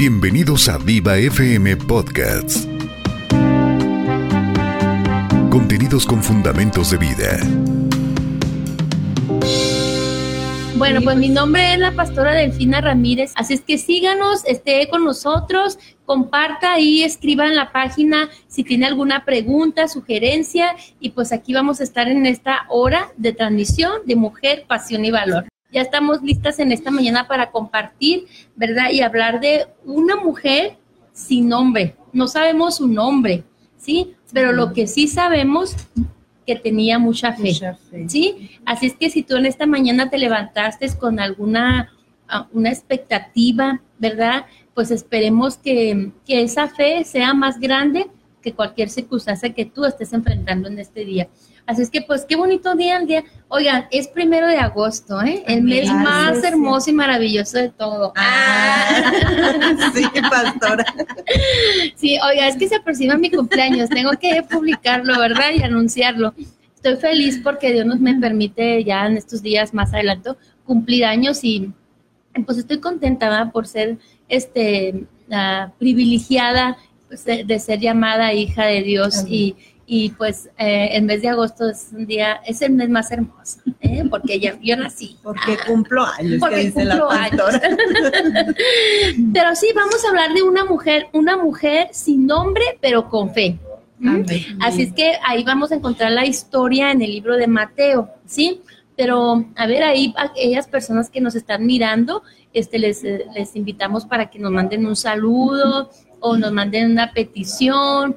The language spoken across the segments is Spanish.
Bienvenidos a Viva FM Podcasts. Contenidos con fundamentos de vida. Bueno, pues mi nombre es la pastora Delfina Ramírez, así es que síganos, esté con nosotros, comparta y escriba en la página si tiene alguna pregunta, sugerencia y pues aquí vamos a estar en esta hora de transmisión de Mujer, Pasión y Valor. Ya estamos listas en esta mañana para compartir, ¿verdad? Y hablar de una mujer sin nombre. No sabemos su nombre, ¿sí? Pero lo que sí sabemos que tenía mucha fe, ¿sí? Así es que si tú en esta mañana te levantaste con alguna ah, una expectativa, ¿verdad? Pues esperemos que, que esa fe sea más grande que cualquier circunstancia que tú estés enfrentando en este día. Así es que, pues, qué bonito día el día. Oigan, es primero de agosto, ¿eh? El mes más hermoso y maravilloso de todo. Ah, sí, pastora. Sí, oiga, es que se aproxima mi cumpleaños. Tengo que publicarlo, ¿verdad? Y anunciarlo. Estoy feliz porque Dios nos me permite ya en estos días más adelante cumplir años y pues estoy contenta por ser este privilegiada pues, de, ser llamada hija de Dios y y pues eh, el mes de agosto es un día, es el mes más hermoso, ¿eh? porque ya, yo nací. Porque cumplo años, porque que dice la pastora. pero sí, vamos a hablar de una mujer, una mujer sin nombre, pero con fe. Así es que ahí vamos a encontrar la historia en el libro de Mateo, ¿sí? Pero a ver, ahí aquellas personas que nos están mirando, este, les, les invitamos para que nos manden un saludo o nos manden una petición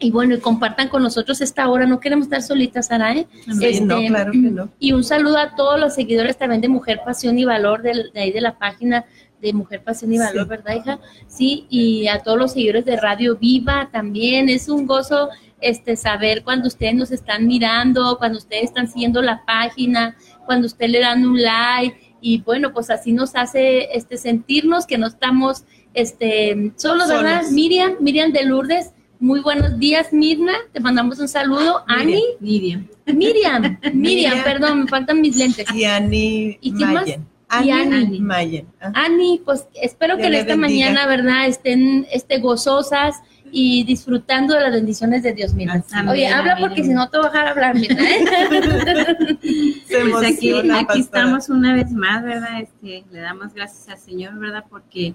y bueno, y compartan con nosotros esta hora. No queremos estar solitas, Sara, ¿eh? este, no, claro que no. Y un saludo a todos los seguidores también de Mujer Pasión y Valor, de, ahí de la página de Mujer Pasión y Valor, ¿verdad, hija? Sí, y a todos los seguidores de Radio Viva también. Es un gozo este saber cuando ustedes nos están mirando, cuando ustedes están siguiendo la página, cuando ustedes le dan un like y bueno, pues así nos hace este sentirnos que no estamos este solos, ¿verdad? Miriam, Miriam de Lourdes muy buenos días, Mirna. Te mandamos un saludo. Ani. Miriam. Miriam. Miriam, perdón, me faltan mis lentes. Y Ani. ¿Y quién más? Ani, Ani. Mayen. Ani, pues espero que en esta mañana, ¿verdad?, estén este, gozosas y disfrutando de las bendiciones de Dios, Mirna. Oye, habla porque si no te voy a dejar hablar, Mirna. ¿eh? pues aquí, aquí estamos una vez más, ¿verdad? Este, le damos gracias al Señor, ¿verdad? Porque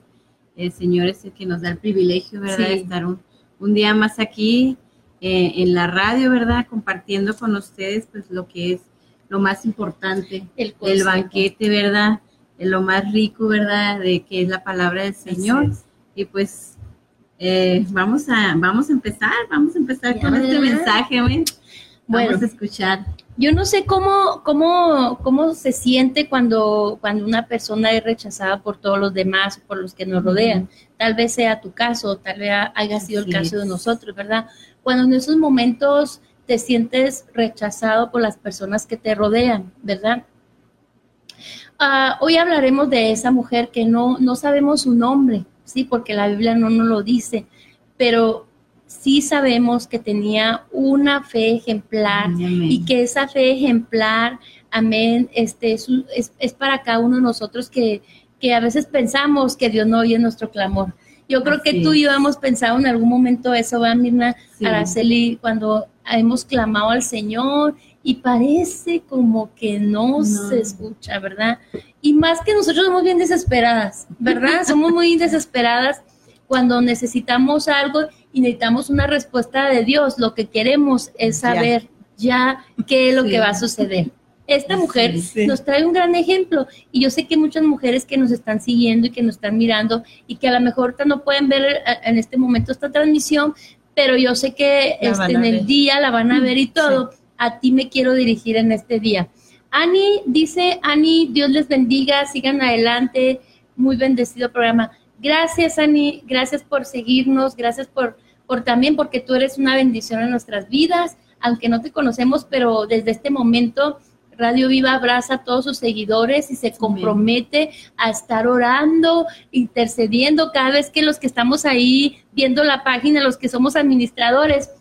el Señor es el que nos da el privilegio, ¿verdad?, de estar un un día más aquí eh, en la radio, ¿verdad? Compartiendo con ustedes pues lo que es lo más importante, el, banquete, ¿verdad? Lo más rico, ¿verdad? De que es la palabra del Señor. Y pues eh, vamos, a, vamos a empezar, vamos a empezar con este mensaje, ¿ven? Vamos a escuchar. Yo no sé cómo, cómo, cómo se siente cuando, cuando una persona es rechazada por todos los demás, por los que nos rodean. Tal vez sea tu caso, tal vez haya sido el caso de nosotros, ¿verdad? Cuando en esos momentos te sientes rechazado por las personas que te rodean, ¿verdad? Ah, hoy hablaremos de esa mujer que no, no sabemos su nombre, sí, porque la Biblia no nos lo dice, pero sí sabemos que tenía una fe ejemplar y que esa fe ejemplar, amén, este, es, es, para cada uno de nosotros que, que, a veces pensamos que Dios no oye nuestro clamor. Yo creo que tú y yo hemos pensado en algún momento eso, ¿verdad, Mirna? Araceli, cuando hemos clamado al Señor y parece como que no, se escucha, ¿verdad? Y más que nosotros somos bien desesperadas, ¿verdad? somos muy desesperadas cuando necesitamos algo y necesitamos una respuesta de Dios. Lo que queremos es saber ya, qué es lo que va a suceder. Esta mujer nos trae un gran ejemplo y yo sé que muchas mujeres que nos están siguiendo y que nos están mirando y que a lo mejor no pueden ver eh, en este momento esta transmisión, pero yo sé que este, en el día la van a ver y todo. A ti me quiero dirigir en este día. Ani dice, Ani, Dios les bendiga, sigan adelante, muy bendecido programa. Gracias, Ani, gracias por seguirnos, gracias por por también porque tú eres una bendición en nuestras vidas, aunque no te conocemos, pero desde este momento Radio Viva abraza a todos sus seguidores y se compromete a estar orando, intercediendo cada vez que los que estamos ahí viendo la página, los que somos administradores,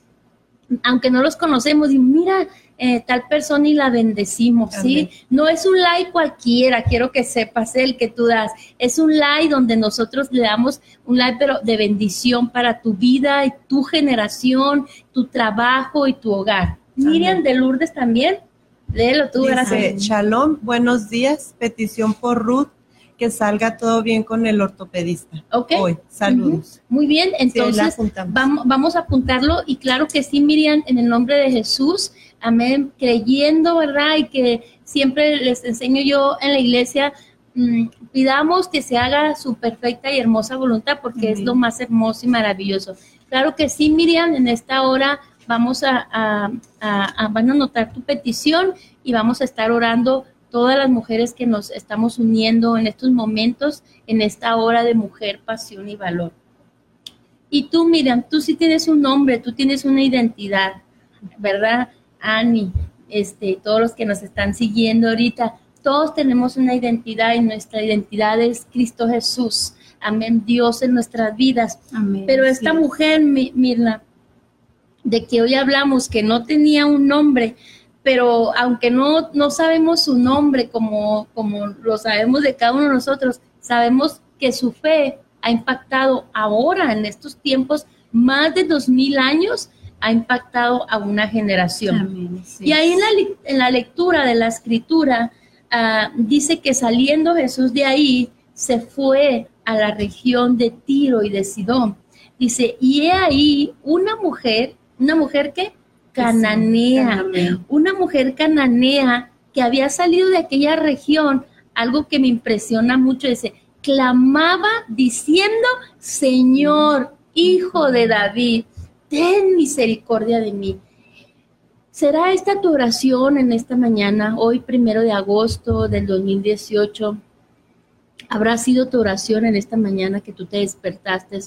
aunque no los conocemos, y mira, eh, tal persona y la bendecimos, ¿sí? No es un like cualquiera, quiero que sepas el que tú das, es un like donde nosotros le damos un like pero de bendición para tu vida y tu generación, tu trabajo y tu hogar. Miriam de Lourdes también, léelo tú, gracias. Shalom, buenos días, petición por Ruth que salga todo bien con el ortopedista. Ok. Hoy, saludos. Muy bien, entonces vamos, vamos a apuntarlo y claro que sí, Miriam, en el nombre de Jesús, amén, creyendo, ¿verdad? Y que siempre les enseño yo en la iglesia, mm, pidamos que se haga su perfecta y hermosa voluntad porque es lo más hermoso y maravilloso. Claro que sí, Miriam, en esta hora vamos a, a, a, van a anotar tu petición y vamos a estar orando todas las mujeres que nos estamos uniendo en estos momentos, en esta hora de mujer, pasión y valor. Y tú, Miriam, tú sí tienes un nombre, tú tienes una identidad, ¿verdad? Ani, este, todos los que nos están siguiendo ahorita, todos tenemos una identidad y nuestra identidad es Cristo Jesús. Amén, Dios en nuestras vidas. Amén, Pero esta mujer, Mirna, de que hoy hablamos, que no tenía un nombre, pero aunque no, no sabemos su nombre como, como lo sabemos de cada uno de nosotros, sabemos que su fe ha impactado ahora, en estos tiempos, más de dos mil años, ha impactado a una generación. Y ahí en la, en la, lectura de la escritura ah, dice que saliendo Jesús de ahí, se fue a la región de Tiro y de Sidón. Dice, y he ahí una mujer, una mujer que cananea, una mujer cananea que había salido de aquella región, algo que me impresiona mucho, dice, clamaba diciendo, Señor, hijo de David, ten misericordia de mí. ¿Será esta tu oración en esta mañana, hoy primero de agosto del 2018? ¿Habrá sido tu oración en esta mañana que tú te despertaste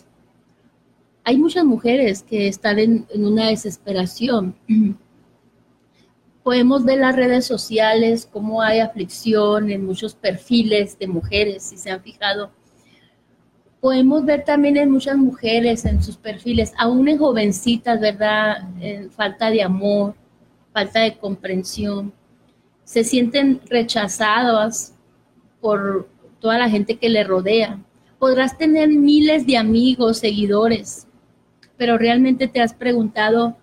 hay muchas mujeres que están en, una desesperación. Podemos ver las redes sociales, cómo hay aflicción en muchos perfiles de mujeres, si se han fijado. Podemos ver también en muchas mujeres en sus perfiles, aún en jovencitas, ¿verdad? falta de amor, falta de comprensión. Se sienten rechazadas por toda la gente que le rodea. Podrás tener miles de amigos, seguidores, pero realmente te has preguntado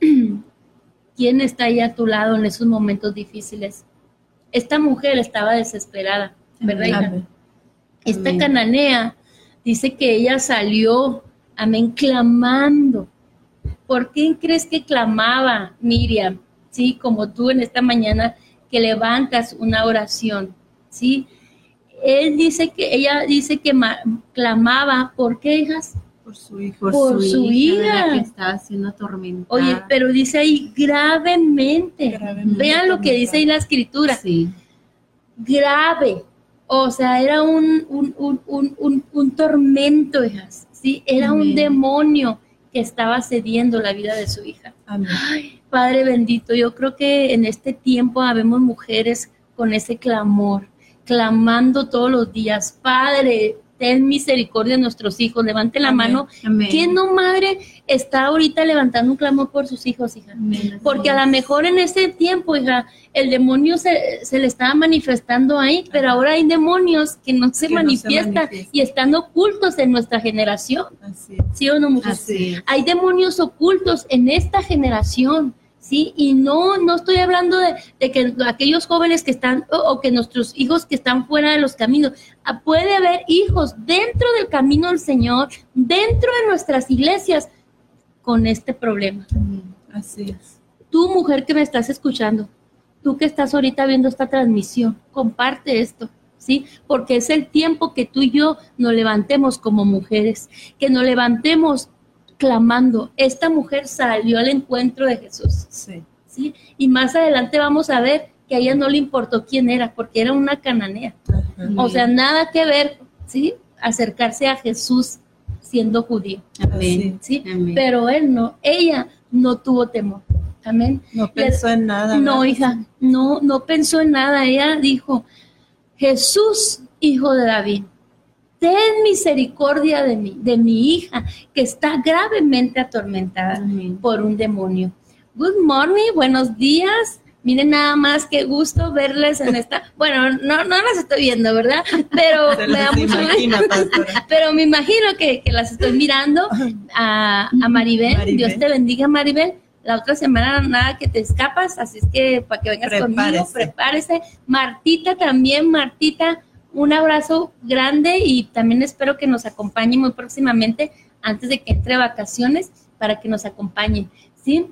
quién está ahí a tu lado en esos momentos difíciles. Esta mujer estaba desesperada, ¿verdad? Esta cananea dice que ella salió, amén, clamando. ¿Por qué crees que clamaba Miriam? Sí, como tú en esta mañana que levantas una oración, ¿sí? Él dice que, ella dice que clamaba, ¿por qué, hijas? Por su hijo. Por su, hija. Que estaba siendo atormentada. Oye, pero dice ahí gravemente. Vean lo que dice ahí la escritura. Sí. Grave. O sea, era un, un, un, un tormento, hijas. ¿sí? Era un demonio que estaba cediendo la vida de su hija. Ay, Padre bendito, yo creo que en este tiempo habemos mujeres con ese clamor, clamando todos los días, Padre, ten misericordia de nuestros hijos. Levante la mano. ¿Quién no, madre, está ahorita levantando un clamor por sus hijos, hija? Porque a lo mejor en ese tiempo, hija, el demonio se, le estaba manifestando ahí, pero ahora hay demonios que no se, manifiestan y están ocultos en nuestra generación. ¿Sí o no, muchachos? Hay demonios ocultos en esta generación ¿sí? Y no, no estoy hablando de, que aquellos jóvenes que están o, que nuestros hijos que están fuera de los caminos. Puede haber hijos dentro del camino del Señor, dentro de nuestras iglesias, con este problema. Así es. Tú, mujer que me estás escuchando, tú que estás ahorita viendo esta transmisión, comparte esto. ¿Sí? Porque es el tiempo que tú y yo nos levantemos como mujeres, que nos levantemos clamando. Esta mujer salió al encuentro de Jesús. Sí. ¿sí? Y más adelante vamos a ver que a ella no le importó quién era, porque era una cananea. O sea, nada que ver, ¿sí? Acercarse a Jesús siendo judío. Amén. ¿sí? Pero él no, ella no tuvo temor. Amén. No pensó en nada. No, hija, no, no pensó en nada. Ella dijo, Jesús, hijo de David, ten misericordia de mi, de mi hija que está gravemente atormentada por un demonio. Good morning, buenos días. Miren nada más qué gusto verles en esta. Bueno, no, no las estoy viendo, ¿verdad? Pero me da mucho Pero me imagino que, las estoy mirando a, a Maribel. Dios te bendiga, Maribel. La otra semana nada que te escapas, así es que para que vengas conmigo, prepárese. Martita también, Martita, un abrazo grande y también espero que nos acompañe muy próximamente antes de que entre vacaciones para que nos acompañe, ¿sí?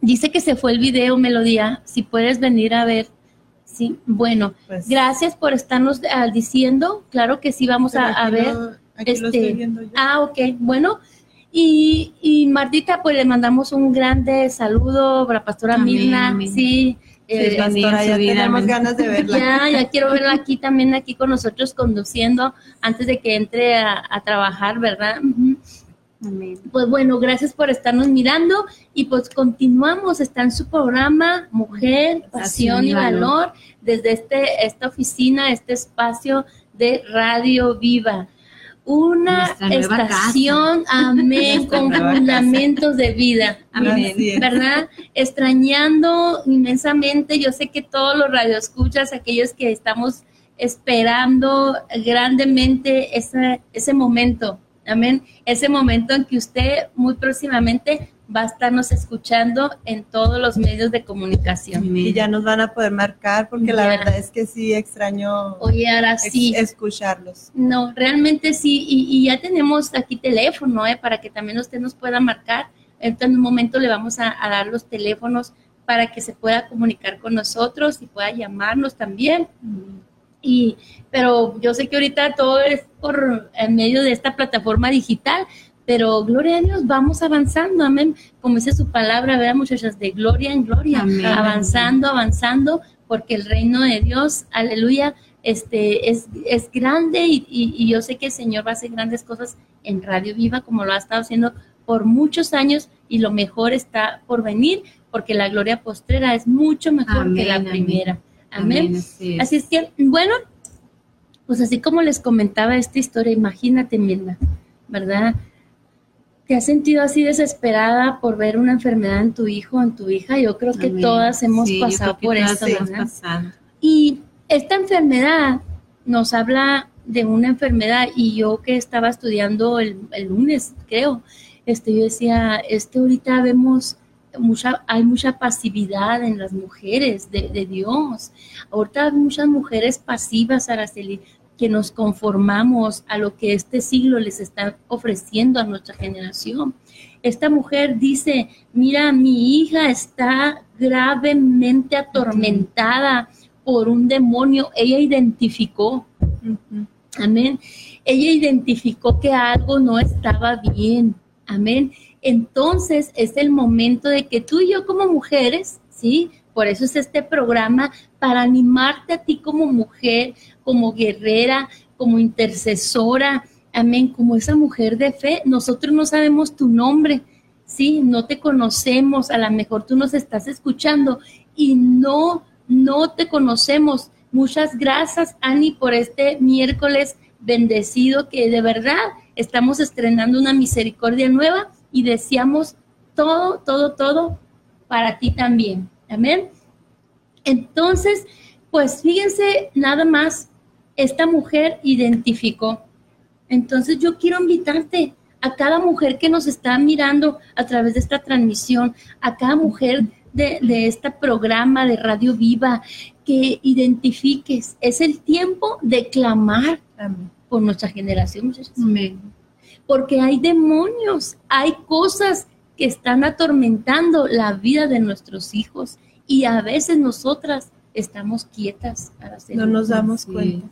Dice que se fue el video, Melodía, si puedes venir a ver. Sí, bueno, pues gracias por estarnos ah, diciendo, claro que sí, vamos a, ver. este, Ah, ok, bueno. Y, y, Martita, pues le mandamos un grande saludo a la pastora Mirna, sí. Eh, pastora, ya tenemos ganas de verla. Ya, ya quiero verla aquí también, aquí con nosotros conduciendo antes de que entre a, trabajar, ¿verdad? Pues bueno, gracias por estarnos mirando y pues continuamos, está en su programa Mujer, Pasión y Valor, desde este, esta oficina, este espacio de Radio Viva. Una estación, amén, con fundamentos de vida, ¿verdad? Extrañando inmensamente, yo sé que todos los radioescuchas, aquellos que estamos esperando grandemente ese, ese momento, Amén. Ese momento en que usted muy próximamente va a estarnos escuchando en todos los medios de comunicación. Y ya nos van a poder marcar porque la verdad es que sí extraño Oye, ahora sí. escucharlos. No, realmente sí. Y, ya tenemos aquí teléfono ¿eh? para que también usted nos pueda marcar. Entonces, en un momento le vamos a, dar los teléfonos para que se pueda comunicar con nosotros y pueda llamarnos también. Y, pero yo sé que ahorita todo es por en medio de esta plataforma digital, pero gloria a Dios, vamos avanzando, amén. Como dice su palabra, ¿verdad, muchachas? De gloria en gloria, avanzando, avanzando, porque el reino de Dios, aleluya, este, es, es grande y, y, yo sé que el Señor va a hacer grandes cosas en Radio Viva, como lo ha estado haciendo por muchos años y lo mejor está por venir, porque la gloria postrera es mucho mejor que la primera. Amén. Así, es. que, bueno, pues así como les comentaba esta historia, imagínate, Mirna, ¿verdad? ¿Te has sentido así desesperada por ver una enfermedad en tu hijo o en tu hija? Yo creo que todas hemos pasado por esto, ¿verdad? Y esta enfermedad nos habla de una enfermedad y yo que estaba estudiando el, el lunes, creo, este, yo decía, este ahorita vemos mucha, hay mucha pasividad en las mujeres de, Dios. Ahorita hay muchas mujeres pasivas, Araceli, que nos conformamos a lo que este siglo les está ofreciendo a nuestra generación. Esta mujer dice, mira, mi hija está gravemente atormentada por un demonio. Ella identificó, amén, ella identificó que algo no estaba bien, amén entonces es el momento de que tú y yo como mujeres, ¿sí? Por eso es este programa, para animarte a ti como mujer, como guerrera, como intercesora, amén, como esa mujer de fe. Nosotros no sabemos tu nombre, ¿sí? No te conocemos, a lo mejor tú nos estás escuchando y no, no te conocemos. Muchas gracias, Ani, por este miércoles bendecido que de verdad estamos estrenando una misericordia nueva y deseamos todo, todo, todo para ti también. Amén. Entonces, pues fíjense, nada más, esta mujer identificó. Entonces yo quiero invitarte a cada mujer que nos está mirando a través de esta transmisión, a cada mujer de, este programa de Radio Viva, que identifiques. Es el tiempo de clamar por nuestra generación. Amén porque hay demonios, hay cosas que están atormentando la vida de nuestros hijos y a veces nosotras estamos quietas. Para no nos damos cuenta.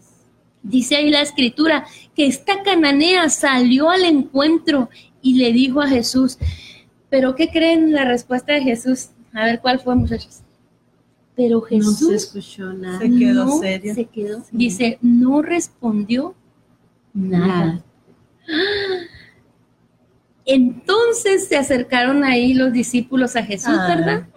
Dice ahí la escritura que esta cananea salió al encuentro y le dijo a Jesús, pero ¿qué creen la respuesta de Jesús? A ver cuál fue, muchachos. Pero Jesús no se escuchó nada. Se quedó serio. Se quedó. Dice, no respondió nada. Entonces se acercaron ahí los discípulos a Jesús, ah. ¿verdad?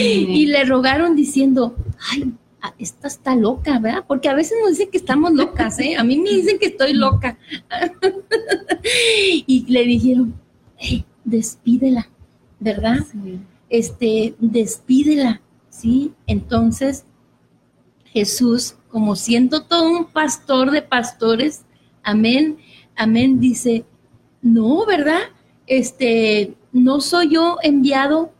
y le rogaron diciendo, ay, esta está loca, ¿verdad? Porque a veces nos dicen que estamos locas, ¿eh? A mí me dicen que estoy loca. y le dijeron, hey, despídela, ¿verdad? Este, despídela, ¿sí? Entonces, Jesús, como siendo todo un pastor de pastores, amén, amén, dice, no, ¿verdad? Este, no soy yo enviado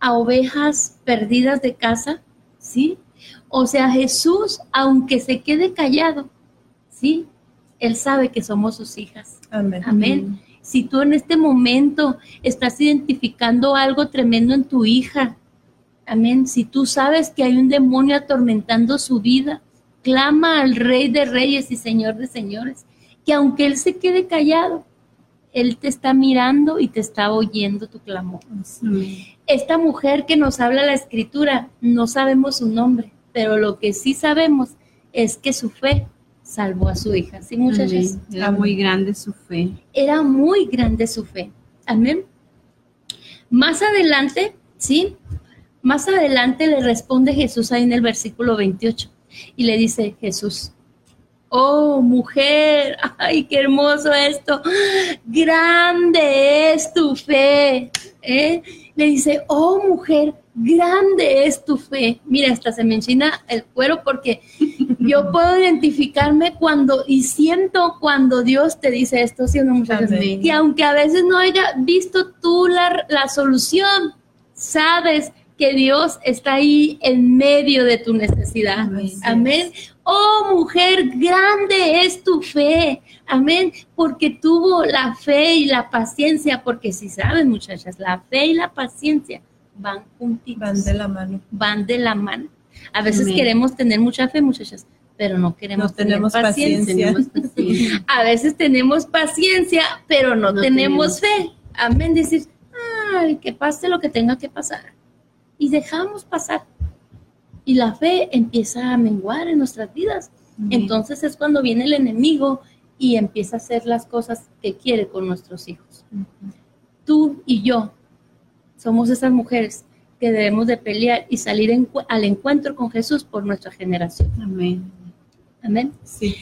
a ovejas perdidas de casa, ¿sí? O sea, Jesús, aunque se quede callado, ¿sí? Él sabe que somos sus hijas. Amén. Amén. Si tú en este momento estás identificando algo tremendo en tu hija, amén. Si tú sabes que hay un demonio atormentando su vida, clama al Rey de Reyes y Señor de Señores, que aunque Él se quede callado, Él te está mirando y te está oyendo tu clamor. Esta mujer que nos habla la escritura, no sabemos su nombre, pero lo que sí sabemos es que su fe salvó a su hija. Sí, muchachas. Era muy grande su fe. Era muy grande su fe. Amén. Más adelante, ¿sí? Más adelante le responde Jesús ahí en el versículo 28 y le dice Jesús, oh mujer, ay, qué hermoso esto, grande es tu fe. ¿eh? Le dice, oh mujer, grande es tu fe. Mira, hasta se me enchina el cuero porque yo puedo identificarme cuando y siento cuando Dios te dice esto, ¿sí o no, muchachos? Y aunque a veces no haya visto tú la, la solución, sabes que Dios está ahí en medio de tu necesidad. Amén. Oh mujer, grande es tu fe. Amén. Porque tuvo la fe y la paciencia, porque si saben muchachas, la fe y la paciencia van juntitos. Van de la mano. Van de la mano. A veces queremos tener mucha fe, muchachas, pero no queremos tener paciencia. A veces tenemos paciencia, pero no, tenemos, fe. Amén. Decir, ay, que pase lo que tenga que pasar. Y dejamos pasar. Y la fe empieza a menguar en nuestras vidas. Entonces es cuando viene el enemigo y empieza a hacer las cosas que quiere con nuestros hijos. Tú y yo somos esas mujeres que debemos de pelear y salir al encuentro con Jesús por nuestra generación. Amén. Amén. Sí.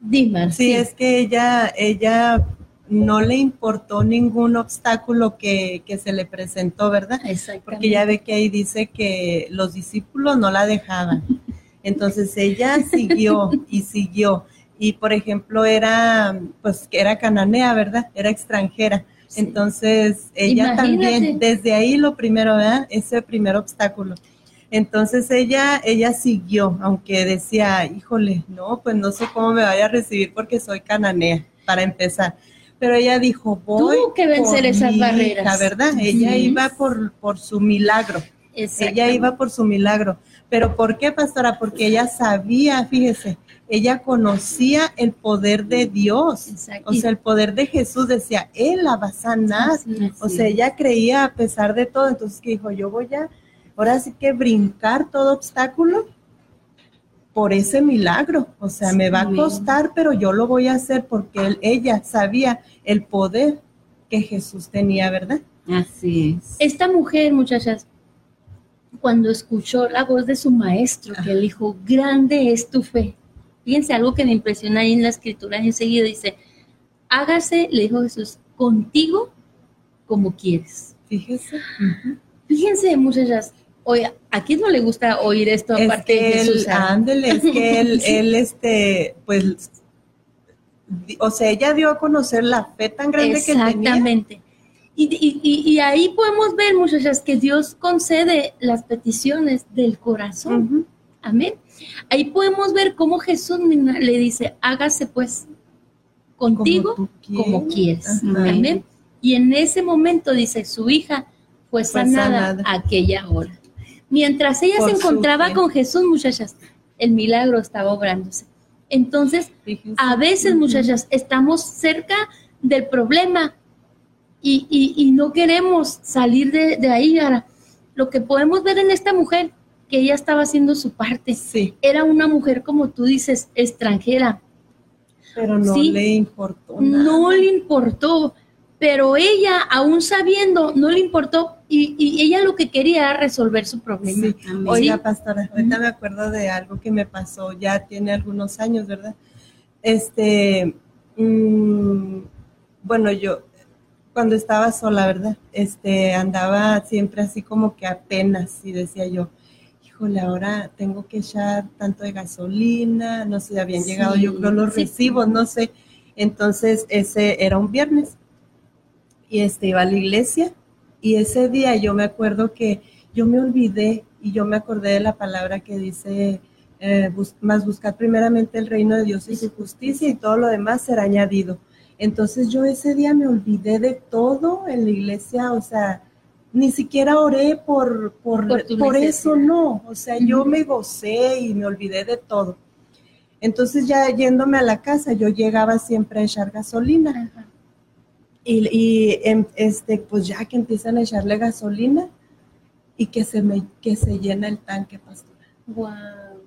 Dime. Sí, es que ella, ella no le importó ningún obstáculo que, que se le presentó, ¿verdad? Porque ya ve que ahí dice que los discípulos no la dejaban. Entonces ella siguió y siguió. Y por ejemplo, era, pues, era cananea, ¿verdad? Era extranjera. Entonces, ella también, desde ahí lo primero, ¿verdad? Ese primer obstáculo. Entonces ella, ella siguió, aunque decía, híjole, no, pues no sé cómo me vaya a recibir porque soy cananea, para empezar. Pero ella dijo, voy. Tuvo que vencer esas barreras. La verdad, ella iba por, por su milagro. Ella iba por su milagro. Pero ¿por qué, pastora? Porque ella sabía, fíjese, ella conocía el poder de Dios. O sea, el poder de Jesús decía, Él la va a sanar. O sea, ella creía a pesar de todo. Entonces, que dijo, yo voy a, ahora sí que brincar todo obstáculo por ese milagro. O sea, me va a costar, pero yo lo voy a hacer porque ella sabía el poder que Jesús tenía, ¿verdad? Así es. Esta mujer, muchachas, cuando escuchó la voz de su maestro, que le dijo, grande es tu fe, Fíjense algo que me impresiona ahí en la escritura y enseguida dice, hágase, le dijo Jesús, contigo como quieres. Fíjense. Fíjense, muchachas, oye, ¿a quién no le gusta oír esto aparte de Jesús? Ándele, es que él, él, este, pues, o sea, ella dio a conocer la fe tan grande que tenía. Exactamente. Y, y, y, ahí podemos ver, muchachas, que Dios concede las peticiones del corazón. Amén. Ahí podemos ver cómo Jesús le dice, hágase pues contigo como, quieres. Amén. Y en ese momento dice, su hija fue sanada, aquella hora. Mientras ella se encontraba con Jesús, muchachas, el milagro estaba obrándose. Entonces, a veces, muchachas, estamos cerca del problema y, no queremos salir de, de ahí. Ahora, lo que podemos ver en esta mujer que ella estaba haciendo su parte. Sí. Era una mujer, como tú dices, extranjera. Pero no le importó. Nada. No le importó. Pero ella, aún sabiendo, no le importó y, ella lo que quería era resolver su problema. Sí. Oiga, pastora, ahorita me acuerdo de algo que me pasó, ya tiene algunos años, ¿verdad? Este, mm, bueno, yo cuando estaba sola, ¿verdad? Este, andaba siempre así como que apenas y decía yo, híjole, ahora tengo que echar tanto de gasolina, no sé, habían llegado yo creo los recibos, no sé. Entonces, ese era un viernes y este iba a la iglesia y ese día yo me acuerdo que yo me olvidé y yo me acordé de la palabra que dice, eh, más buscar primeramente el reino de Dios y su justicia y todo lo demás será añadido. Entonces yo ese día me olvidé de todo en la iglesia, o sea, ni siquiera oré por, por, por, eso, no, o sea, yo me gocé y me olvidé de todo. Entonces ya yéndome a la casa, yo llegaba siempre a echar gasolina. Y, y em, este, pues ya que empiezan a echarle gasolina y que se me que se llena el tanque, pastora. Wow.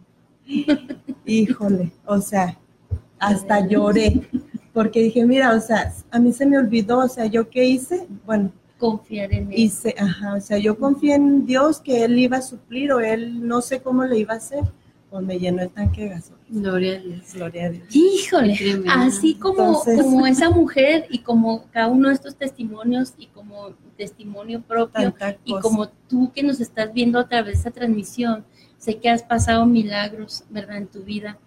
Híjole, o sea, hasta lloré porque dije, mira, o sea, a mí se me olvidó, o sea, ¿yo qué hice? Bueno, confiar en él. Hice, ajá, o sea, yo confié en Dios que él iba a suplir o él no sé cómo le iba a hacer, pues me llenó el tanque de gasolina. Gloria a Dios. Gloria a Dios. Híjole, así como, como esa mujer y como cada uno de estos testimonios y como testimonio propio y como tú que nos estás viendo a través de esa transmisión, sé que has pasado milagros, ¿verdad? En tu vida.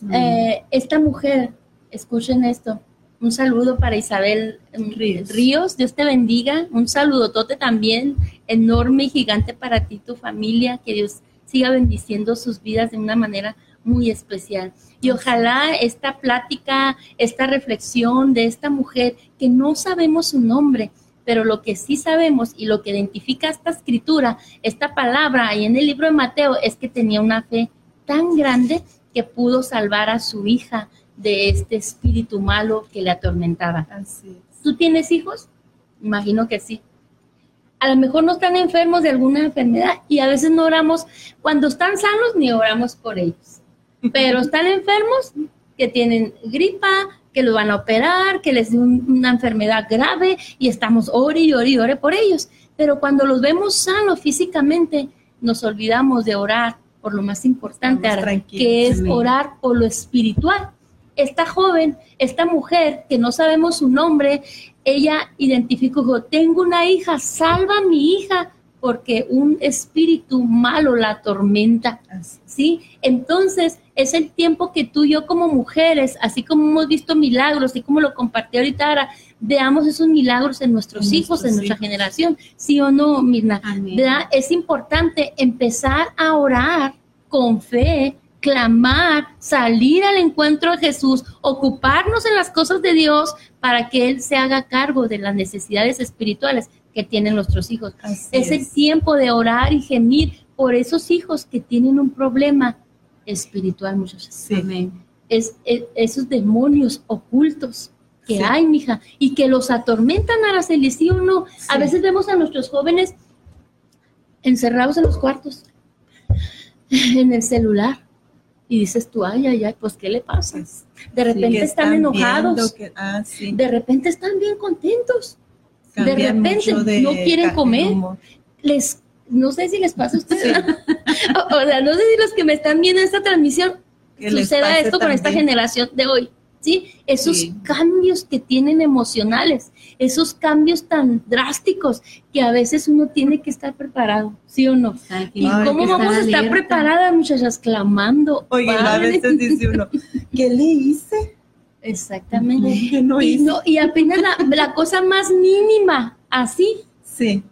Mm. Eh, esta mujer escuchen esto. Un saludo para Isabel em, Ríos. Dios te bendiga. Un saludotote también enorme y gigante para ti, tu familia. Que Dios siga bendiciendo sus vidas de una manera muy especial. Y ojalá esta plática, esta reflexión de esta mujer, que no sabemos su nombre, pero lo que sí sabemos y lo que identifica esta escritura, esta palabra ahí en el libro de Mateo, es que tenía una fe tan grande que pudo salvar a su hija de este espíritu malo que le atormentaba. ¿Tú tienes hijos? Imagino que sí. A lo mejor no están enfermos de alguna enfermedad y a veces no oramos, cuando están sanos ni oramos por ellos. Pero están enfermos que tienen gripa, que los van a operar, que les dio una enfermedad grave y estamos ore y ore y ore por ellos. Pero cuando los vemos sanos físicamente, nos olvidamos de orar por lo más importante, que es orar por lo espiritual esta joven, esta mujer, que no sabemos su nombre, ella identificó, dijo, tengo una hija, salva a mi hija, porque un espíritu malo la atormenta, ¿sí? Entonces, es el tiempo que tú y yo como mujeres, así como hemos visto milagros, y como lo compartí ahorita ahora, veamos esos milagros en nuestros hijos, en nuestra generación, ¿sí o no, Mirna? Es importante empezar a orar con fe, clamar, salir al encuentro de Jesús, ocuparnos en las cosas de Dios para que Él se haga cargo de las necesidades espirituales que tienen nuestros hijos. es, el tiempo de orar y gemir por esos hijos que tienen un problema espiritual, muchachos. Sí. Es, esos demonios ocultos que hay, mija, y que los atormentan a la ¿sí no? A veces vemos a nuestros jóvenes encerrados en los cuartos, en el celular, y dices tú, ay, ay, ay, pues ¿qué le pasa? De repente están, enojados, ah, de repente están bien contentos, de repente no quieren comer, les, no sé si les pasa a ustedes, o, sea, no sé si los que me están viendo esta transmisión suceda esto con esta generación de hoy. ¿Sí? Esos cambios que tienen emocionales, esos cambios tan drásticos que a veces uno tiene que estar preparado, ¿sí o no? ¿Y cómo vamos a estar preparadas, muchachas, clamando? Oye, a veces dice uno, ¿qué le hice? Exactamente. y, y apenas la, cosa más mínima, así. Sí.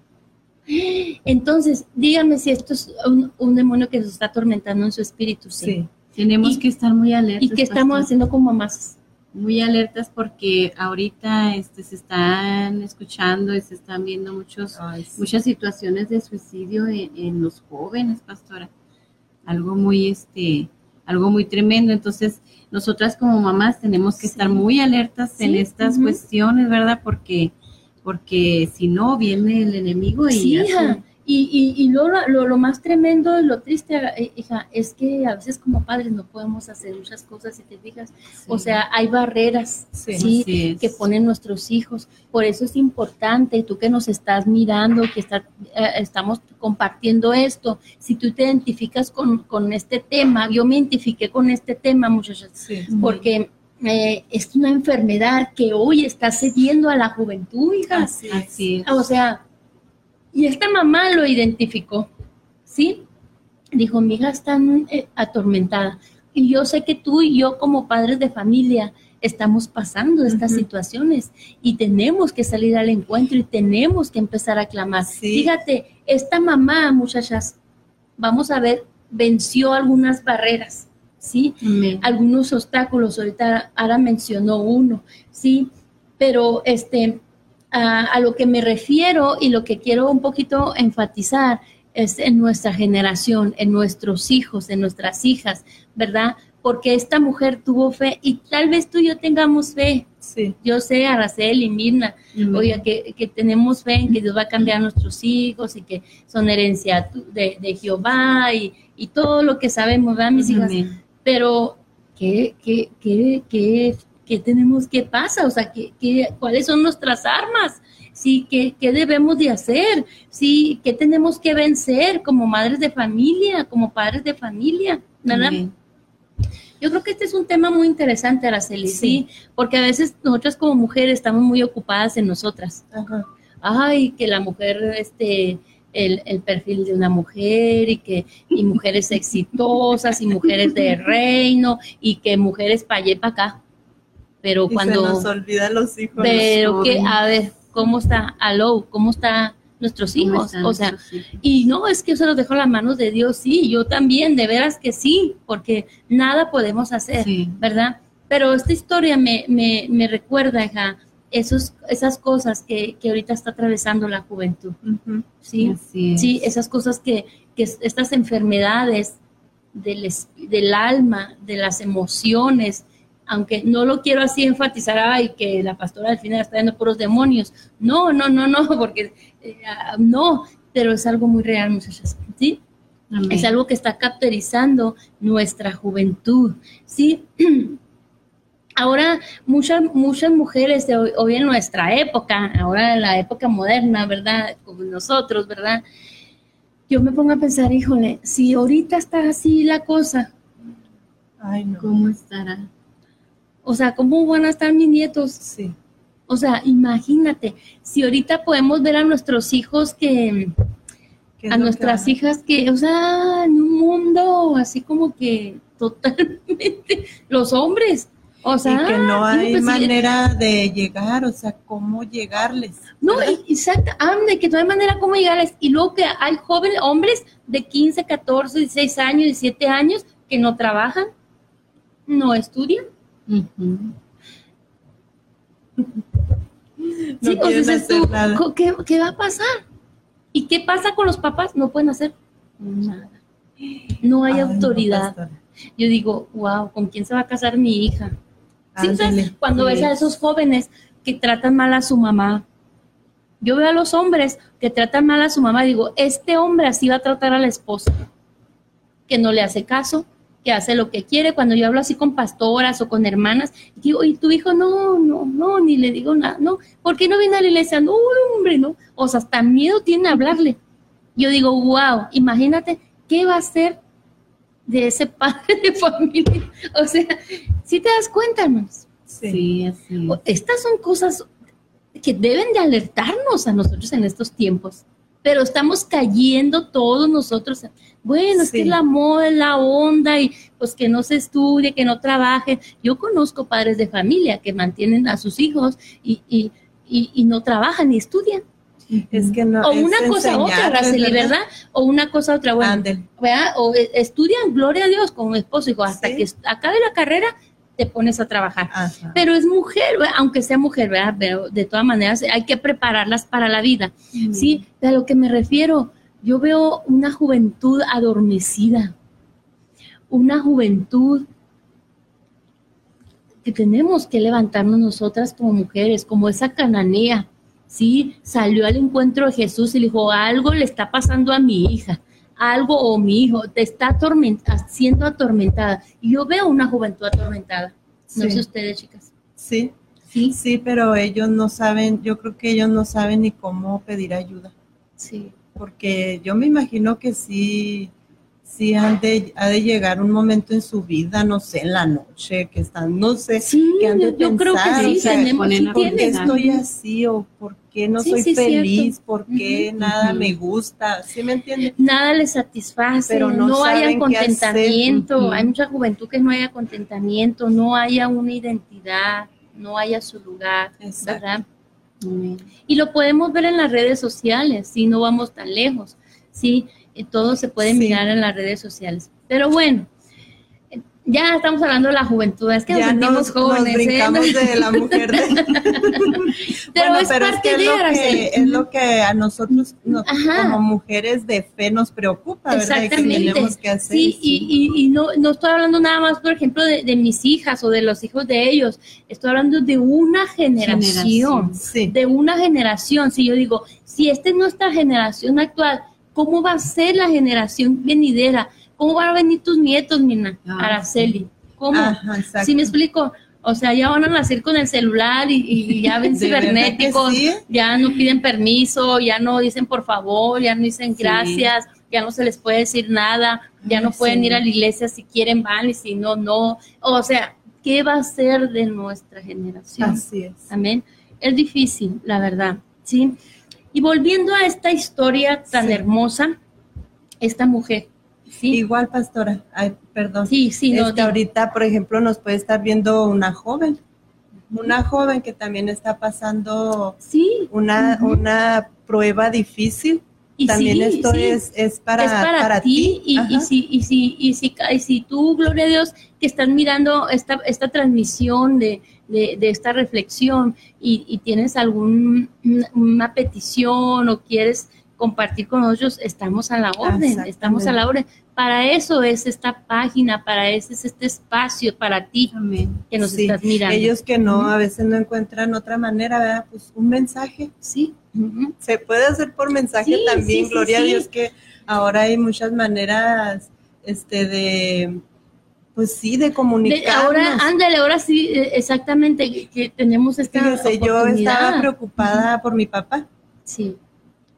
Entonces, dígame si esto es un, demonio que nos está atormentando en su espíritu. Sí. Tenemos que estar muy alertas. ¿Y qué estamos haciendo como mamás? Muy alertas porque ahorita este, se están escuchando y se están viendo muchos, muchas situaciones de suicidio en, los jóvenes, pastora. Algo muy, este, algo muy tremendo. Entonces, nosotras como mamás tenemos que estar muy alertas en estas cuestiones, ¿verdad? Porque, porque si no, viene el enemigo y... Y, y, y lo, lo, más tremendo y lo triste, eh, hija, es que a veces como padres no podemos hacer muchas cosas, si te fijas. O sea, hay barreras sí, que ponen nuestros hijos. Por eso es importante, tú que nos estás mirando, que está, eh, estamos compartiendo esto, si tú te identificas con, con, este tema, yo me identifiqué con este tema, muchachas, porque eh, es una enfermedad que hoy está cediendo a la juventud, hija. Así, O sea, y esta mamá lo identificó, ¿sí? Dijo, mi hija está eh, atormentada. Y yo sé que tú y yo como padres de familia estamos pasando estas situaciones y tenemos que salir al encuentro y tenemos que empezar a clamar. Fíjate, esta mamá, muchachas, vamos a ver, venció algunas barreras, ¿sí? Algunos obstáculos, ahorita Ara mencionó uno, ¿sí? Pero este, a, a, lo que me refiero y lo que quiero un poquito enfatizar es en nuestra generación, en nuestros hijos, en nuestras hijas, ¿verdad? porque esta mujer tuvo fe y tal vez tú y yo tengamos fe. Sí. Yo sé, Araceli y Mirna, oiga, que, tenemos fe en que Dios va a cambiar a nuestros hijos y que son herencia de, Jehová y, todo lo que sabemos, ¿verdad, mis hijas? Pero, ¿qué, qué, qué, qué, qué tenemos, qué pasa? O sea, ¿qué, qué, cuáles son nuestras armas? Sí, ¿qué, ¿qué, debemos de hacer? Sí, ¿qué tenemos que vencer como madres de familia, como padres de familia? ¿Verdad? Yo creo que este es un tema muy interesante, Araceli, sí, porque a veces nosotras como mujeres estamos muy ocupadas en nosotras. Ay, que la mujer, este, el, el, perfil de una mujer y que y mujeres exitosas y mujeres de reino y que mujeres para allá y para acá. Pero cuando... Se nos olvida los hijos. Pero que, a ver, ¿cómo está? Aló, ¿cómo está nuestros hijos, o sea, y no es que yo se los dejo en las manos de Dios, sí, yo también, de veras que sí, porque nada podemos hacer, ¿verdad? Pero esta historia me, me, me recuerda, hija, esos, esas cosas que, que, ahorita está atravesando la juventud, ¿sí? Sí, esas cosas que, que estas enfermedades del, del alma, de las emociones, aunque no lo quiero así enfatizar, ay, que la pastora al final está viendo puros demonios. No, no, no, no, porque eh, ah, no, pero es algo muy real, muchachas, ¿sí? Es algo que está capturizando nuestra juventud, ¿sí? Ahora, muchas, muchas mujeres de hoy, en nuestra época, ahora en la época moderna, ¿verdad? Como nosotros, ¿verdad? Yo me pongo a pensar, híjole, si ahorita está así la cosa, Ay, no. ¿cómo estará? O sea, ¿cómo van a estar mis nietos? Sí. O sea, imagínate, si ahorita podemos ver a nuestros hijos que, a nuestras hijas que, o sea, en un mundo así como que totalmente, los hombres, o sea, y que no hay pues, manera de llegar, o sea, cómo llegarles. No, exacto, ande, que no hay manera cómo llegarles. Y luego que hay jóvenes, hombres de 15, 14, 16 años, 17 años que no trabajan, no estudian ¿qué, va a pasar? ¿Y qué pasa con los papás? No pueden hacer nada. No hay autoridad. Yo digo, wow, ¿con quién se va a casar mi hija? Cuando ves a esos jóvenes que tratan mal a su mamá, yo veo a los hombres que tratan mal a su mamá, digo, este hombre así va a tratar a la esposa, que no le hace caso, que hace lo que quiere. Cuando yo hablo así con pastoras o con hermanas, digo, y tu hijo, no, no, no, ni le digo nada, no, ¿por qué no viene a la iglesia? No, hombre, no. O sea, hasta miedo tiene a hablarle. Yo digo, wow, imagínate qué va a ser de ese padre de familia. O sea, si te das cuenta, hermanos. Sí, así. Estas son cosas que deben de alertarnos a nosotros en estos tiempos pero estamos cayendo todos nosotros. Bueno, es que la moda, la onda y pues que no se estudie, que no trabaje. Yo conozco padres de familia que mantienen a sus hijos y, y, y, no trabajan ni estudian. Es que no, o una cosa otra, Raceli, ¿verdad? O una cosa otra, bueno, ¿verdad? O eh, estudian, gloria a Dios, con esposo, hijo, hasta que acabe la carrera, te pones a trabajar. Pero es mujer, aunque sea mujer, ¿verdad? Pero de todas maneras hay que prepararlas para la vida. Sí, a lo que me refiero, yo veo una juventud adormecida, una juventud que tenemos que levantarnos nosotras como mujeres, como esa cananea, ¿sí? Salió al encuentro de Jesús y le dijo, algo le está pasando a mi hija algo o mi hijo te está siendo atormentada. Y yo veo una juventud atormentada. No sé ustedes, chicas. Sí, sí, sí, pero ellos no saben, yo creo que ellos no saben ni cómo pedir ayuda. Sí. Porque yo me imagino que sí, sí han de, ha de llegar un momento en su vida, no sé, en la noche, que están, no sé, sí, que han de yo, pensar, creo que sí, tenemos, ¿por qué estoy así o por qué no soy feliz, por qué nada me gusta, ¿sí me entiendes? Nada les satisface, Pero no, no haya contentamiento, hay mucha juventud que no haya contentamiento, no haya una identidad, no haya su lugar, ¿verdad? Y lo podemos ver en las redes sociales, si no vamos tan lejos, ¿sí? todo se puede mirar en las redes sociales. Pero bueno, ya estamos hablando de la juventud, es que ya nos jóvenes. Nos ¿eh? brincamos de la mujer. pero es parte es, de lo que, es lo que a nosotros como mujeres de fe nos preocupa, ¿verdad? Exactamente. Que tenemos que hacer. Sí, y, y, no, no estoy hablando nada más, por ejemplo, de, de, mis hijas o de los hijos de ellos. Estoy hablando de una generación, generación de una generación. Si yo digo, si esta es nuestra generación actual, ¿Cómo va a ser la generación venidera? ¿Cómo van a venir tus nietos, Mina? Ah, Araceli. ¿Cómo? ¿Sí me explico? O sea, ya van a nacer con el celular y, ya ven cibernéticos, ya no piden permiso, ya no dicen por favor, ya no dicen gracias, ya no se les puede decir nada, ya no pueden ir a la iglesia si quieren van y si no, no. O sea, ¿qué va a ser de nuestra generación? Así es. Amén. Es difícil, la verdad, ¿sí? Y volviendo a esta historia tan hermosa, esta mujer. ¿Sí? Igual, pastora, Ay, perdón. Sí, sí, no, este, ahorita, por ejemplo, nos puede estar viendo una joven, una joven que también está pasando sí. una, una prueba difícil. Y también esto Es, es, para, es para, ti, Y, y, si, y, si, y, si, y si tú, gloria a Dios, que estás mirando esta, esta transmisión de, de, esta reflexión y, tienes alguna petición o quieres compartir con nosotros, estamos a la orden, estamos a la orden. Para eso es esta página, para eso es este espacio para ti que nos estás mirando. Ellos que no, a veces no encuentran otra manera, ¿verdad? Pues un mensaje. Sí. Se puede hacer por mensaje también, gloria a Dios que ahora hay muchas maneras este de pues sí, de comunicar. Ahora, ándale, ahora sí, eh, exactamente, que, tenemos esta Fíjese, yo estaba preocupada por mi papá. Sí.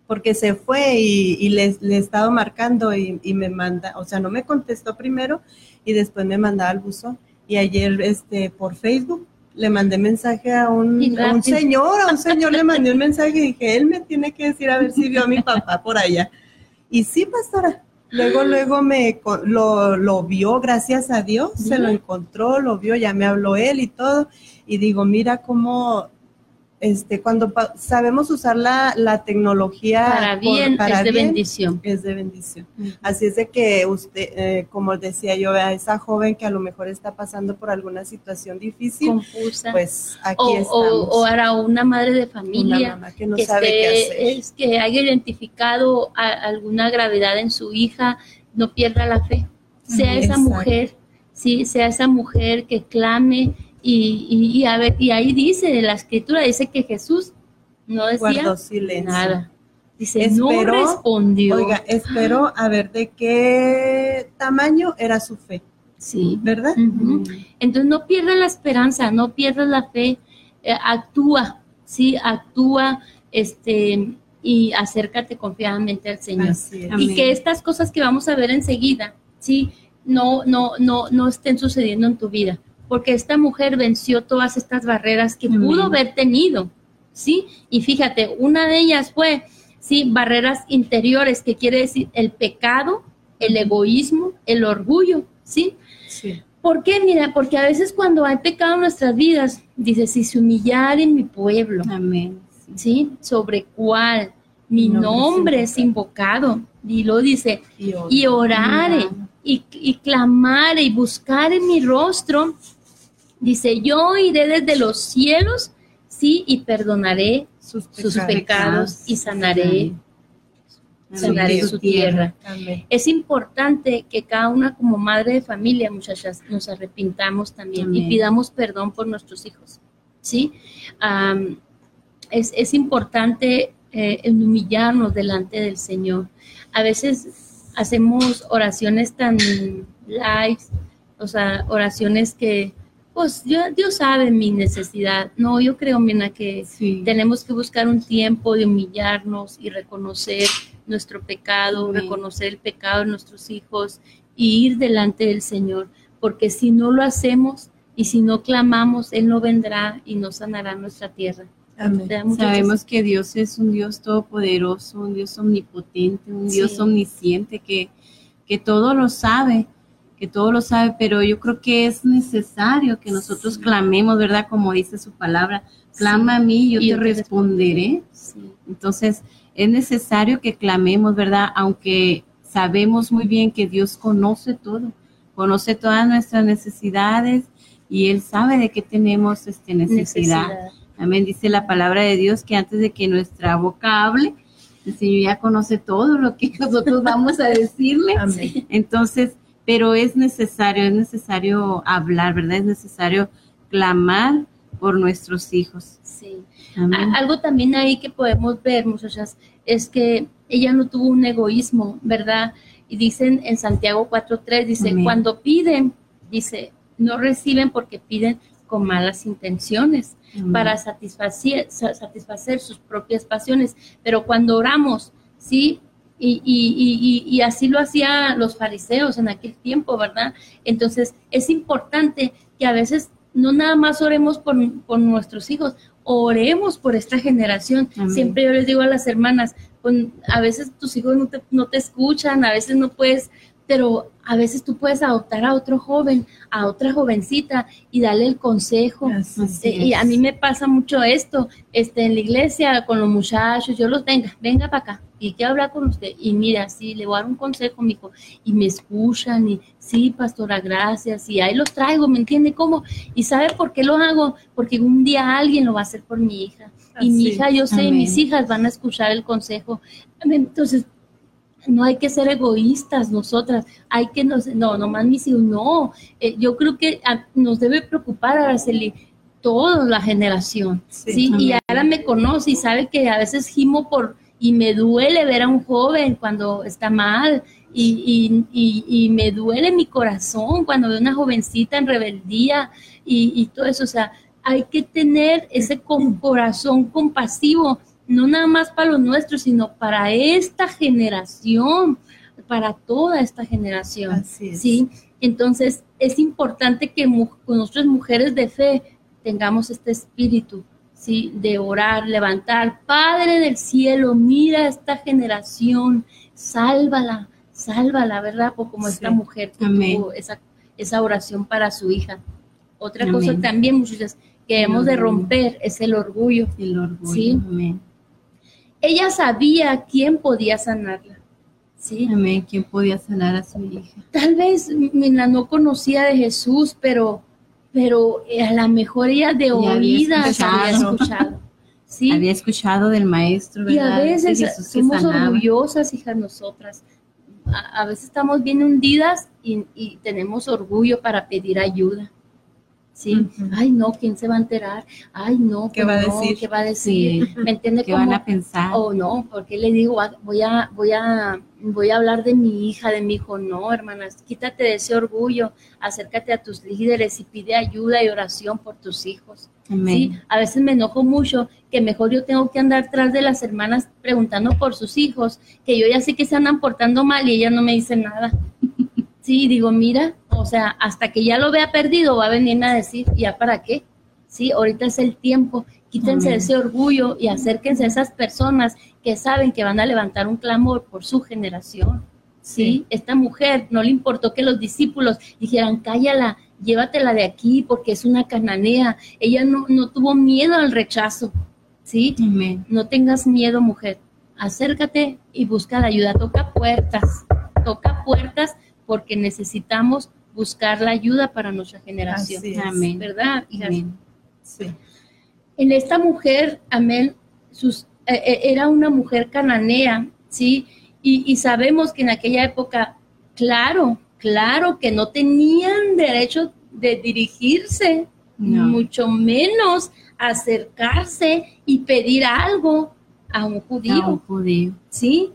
Porque se fue y, le, he estado marcando y, me manda, o sea, no me contestó primero y después me mandaba al buzón. Y ayer, este, por Facebook, le mandé mensaje a un, a un señor, a un señor le mandé un mensaje y dije, él me tiene que decir a ver si vio a mi papá por allá. Y sí, pastora, Luego, luego me lo, lo vio, gracias a Dios, se lo encontró, lo vio, ya me habló él y todo. Y digo, mira cómo este, cuando sabemos usar la, la tecnología para bien, es de bendición. Es de bendición. Así es de que usted, eh, como decía yo, a esa joven que a lo mejor está pasando por alguna situación difícil, confusa, pues aquí o, estamos. O, ahora una madre de familia que no sabe qué hacer. Es que haya identificado alguna gravedad en su hija, no pierda la fe. Sea esa mujer, sí, sea esa mujer que clame y, y, a ver, y ahí dice, la escritura dice que Jesús no decía nada. Dice, no respondió. Oiga, espero a ver de qué tamaño era su fe. Sí. ¿Verdad? Entonces no pierdas la esperanza, no pierdas la fe, eh, actúa, sí, actúa, este, y acércate confiadamente al Señor. Y que estas cosas que vamos a ver enseguida, sí, no, no, no, no estén sucediendo en tu vida porque esta mujer venció todas estas barreras que pudo haber tenido, ¿sí? Y fíjate, una de ellas fue, ¿sí? Barreras interiores, que quiere decir el pecado, el egoísmo, el orgullo, ¿sí? Sí. ¿Por qué? Mira, porque a veces cuando hay pecado en nuestras vidas, dice, si se humillar en mi pueblo, Amén. ¿sí? ¿Sobre cuál? Mi nombre, es invocado. Y lo dice, y, orare, y, y clamare, y buscar en mi rostro, Dice, yo iré desde los cielos, sí, y perdonaré sus, pecados, y sanaré, sanaré su tierra. Es importante que cada una como madre de familia, muchachas, nos arrepintamos también y pidamos perdón por nuestros hijos, ¿sí? es, importante eh, humillarnos delante del Señor. A veces hacemos oraciones tan light, o sea, oraciones que pues Dios sabe mi necesidad. No, yo creo, Mina, que tenemos que buscar un tiempo de humillarnos y reconocer nuestro pecado, reconocer el pecado de nuestros hijos y ir delante del Señor, porque si no lo hacemos y si no clamamos, Él no vendrá y no sanará nuestra tierra. Sabemos que Dios es un Dios todopoderoso, un Dios omnipotente, un Dios omnisciente que, que todo lo sabe, que todo lo sabe, pero yo creo que es necesario que nosotros clamemos, ¿verdad? Como dice su palabra, clama a mí, yo, te responderé. Entonces, es necesario que clamemos, ¿verdad? Aunque sabemos muy bien que Dios conoce todo, conoce todas nuestras necesidades y Él sabe de qué tenemos este, necesidad. Amén. Dice la palabra de Dios que antes de que nuestra boca hable, el Señor ya conoce todo lo que nosotros vamos a decirle. Entonces, pero es necesario, es necesario hablar, ¿verdad? Es necesario clamar por nuestros hijos. Sí. Algo también ahí que podemos ver, muchachas, es que ella no tuvo un egoísmo, ¿verdad? Y dicen en Santiago 4.3, dice, cuando piden, dice, no reciben porque piden con malas intenciones para satisfacer, satisfacer sus propias pasiones. Pero cuando oramos, ¿sí? Y, y, y, y, así lo hacían los fariseos en aquel tiempo, ¿verdad? Entonces es importante que a veces no nada más oremos por, por nuestros hijos, oremos por esta generación. Siempre yo les digo a las hermanas, a veces tus hijos no te, no te escuchan, a veces no puedes, pero a veces tú puedes adoptar a otro joven, a otra jovencita y darle el consejo. Eh, y a mí me pasa mucho esto, este, en la iglesia con los muchachos, yo los venga, venga para acá y quiero hablar con usted. Y mira, sí, le voy a dar un consejo, mi hijo, y me escuchan, y sí, pastora, gracias, y ahí los traigo, ¿me entiende cómo? Y sabe por qué lo hago, porque un día alguien lo va a hacer por mi hija. y mi hija, yo sé, mis hijas van a escuchar el consejo. Entonces, no hay que ser egoístas nosotras, hay que, nos, no, nomás mis hijos, no, eh, yo creo que nos debe preocupar, Araceli, toda la generación, ¿sí? Y ahora me conoce y sabe que a veces gimo por, y me duele ver a un joven cuando está mal, y, y, y, me duele mi corazón cuando veo una jovencita en rebeldía y, y todo eso, o sea, hay que tener ese corazón compasivo no nada más para los nuestros, sino para esta generación, para toda esta generación. ¿sí? Entonces, es importante que nuestras mujeres de fe tengamos este espíritu, ¿sí? De orar, levantar. Padre del cielo, mira esta generación, sálvala, sálvala, ¿verdad? como esta mujer que tuvo esa, esa oración para su hija. Otra cosa también, muchachas, que hemos de romper es el orgullo. El orgullo. ¿sí? Amén ella sabía quién podía sanarla. ¿sí? Amén, quién podía sanar a su hija. Tal vez Mina no conocía de Jesús, pero, pero a lo mejor ella de oídas había escuchado. ¿sí? Había escuchado del maestro, ¿verdad? Y a veces somos orgullosas, hijas, nosotras. A, veces estamos bien hundidas y tenemos orgullo para pedir ayuda. ¿Sí? Ay, no, ¿quién se va a enterar? Ay, no, ¿qué va a decir? ¿Qué va a decir? ¿Me entiende? ¿Qué van a pensar? O oh, no, porque le digo, ah, voy a, voy a, voy a hablar de mi hija, de mi hijo. No, hermanas, quítate de ese orgullo, acércate a tus líderes y pide ayuda y oración por tus hijos. ¿sí? A veces me enojo mucho que mejor yo tengo que andar tras de las hermanas preguntando por sus hijos, que yo ya sé que se andan portando mal y ellas no me dicen nada. Sí, digo, mira, o sea, hasta que ya lo vea perdido va a venir a decir, ¿ya para qué? Sí, ahorita es el tiempo, quítense ese orgullo y acérquense a esas personas que saben que van a levantar un clamor por su generación. ¿sí? Esta mujer no le importó que los discípulos dijeran, cállala, llévatela de aquí porque es una cananea. Ella no, no tuvo miedo al rechazo. ¿sí? No tengas miedo, mujer. Acércate y busca la ayuda. Toca puertas. Toca puertas porque necesitamos buscar la ayuda para nuestra generación. Amén. ¿Verdad? Amén. Sí. En esta mujer, amén, sus, eh, eh, era una mujer cananea, ¿sí? Y, sabemos que en aquella época, claro, claro que no tenían derecho de dirigirse, mucho menos acercarse y pedir algo a un judío. A un judío. Sí,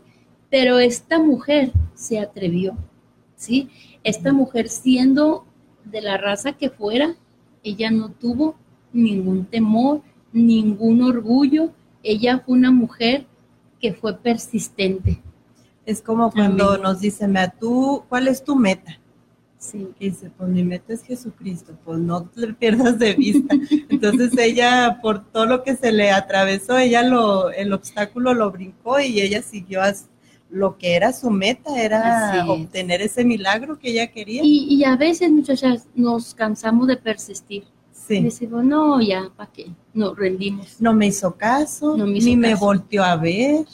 pero esta mujer se atrevió. ¿Sí? Esta mujer siendo de la raza que fuera, ella no tuvo ningún temor, ningún orgullo, ella fue una mujer que fue persistente, Es como cuando nos dicen, tú, ¿cuál es tu meta? Sí. Y dice, pues mi meta es Jesucristo, pues no te pierdas de vista. Entonces ella, por todo lo que se le atravesó, ella lo, el obstáculo lo brincó y ella siguió lo que era su meta, era obtener ese milagro que ella quería. Y, a veces, muchachas, nos cansamos de persistir. Sí. decimos, no, ya, ¿para qué? Nos rendimos. No me hizo caso, ni me volteó a ver.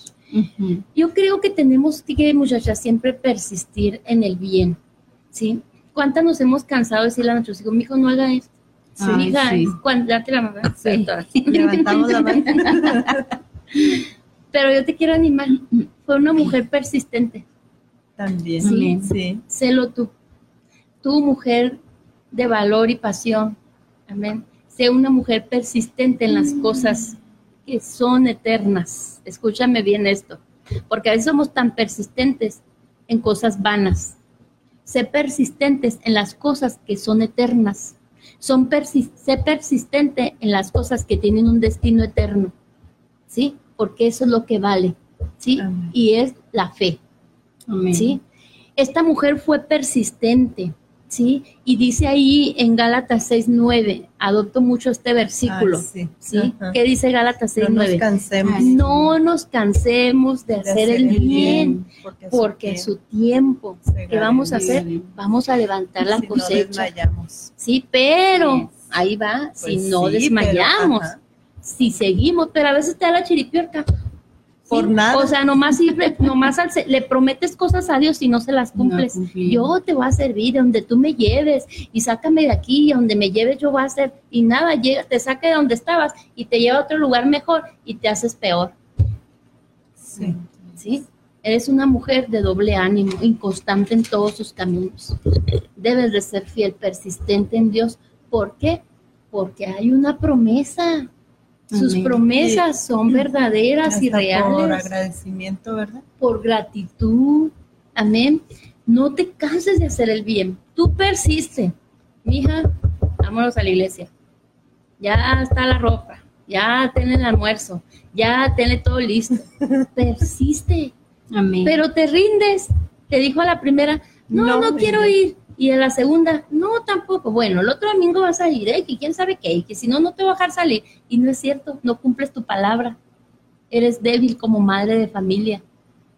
Yo creo que tenemos que, muchachas, siempre persistir en el bien, ¿sí? ¿Cuántas nos hemos cansado de decirle a nuestros hijos, mi hijo, no haga esto? Sí, hija, date la mano. Sí. Levantamos la mano. Pero yo te quiero animar. Fue una mujer persistente. También. Sí, sí. Sélo tú. Tu mujer de valor y pasión. Amén. Sé una mujer persistente en las cosas que son eternas. Escúchame bien esto. Porque a veces somos tan persistentes en cosas vanas. Sé persistentes en las cosas que son eternas. Son sé persistente en las cosas que tienen un destino eterno. ¿Sí? Porque eso es lo que vale, ¿sí? Y es la fe, ¿sí? Esta mujer fue persistente, ¿sí? Y dice ahí en Gálatas 6.9, adopto mucho este versículo, ¿sí? ¿Qué dice Gálatas 6.9? No nos cansemos. No nos cansemos de, hacer, el bien, porque, su, tiempo, ¿qué vamos a hacer? Vamos a levantar la cosecha. sí, pero ahí va, si pues no desmayamos si seguimos, pero a veces te da la chiripiorca. Por nada. O sea, nomás, nomás le prometes cosas a Dios y no se las cumples. yo te voy a servir donde tú me lleves y sácame de aquí, y donde me lleves yo voy a hacer. Y nada, llega, te saque de donde estabas y te lleva a otro lugar mejor y te haces peor. Sí. ¿Sí? Eres una mujer de doble ánimo, inconstante en todos sus caminos. Debes de ser fiel, persistente en Dios. ¿Por qué? Porque hay una promesa. Sus promesas son verdaderas y reales. Por agradecimiento, ¿verdad? Por gratitud. Amén. No te canses de hacer el bien. Tú persiste. Mija, vámonos a la iglesia. Ya está la ropa. Ya ten el almuerzo. Ya tenle todo listo. Persiste. Amén. Pero te rindes. Te dijo a la primera, no, no, quiero ir. Y en la segunda, no, tampoco. Bueno, el otro domingo va a salir, ¿eh? que quién sabe qué, y que si no, no te va a dejar salir. Y no es cierto, no cumples tu palabra. Eres débil como madre de familia.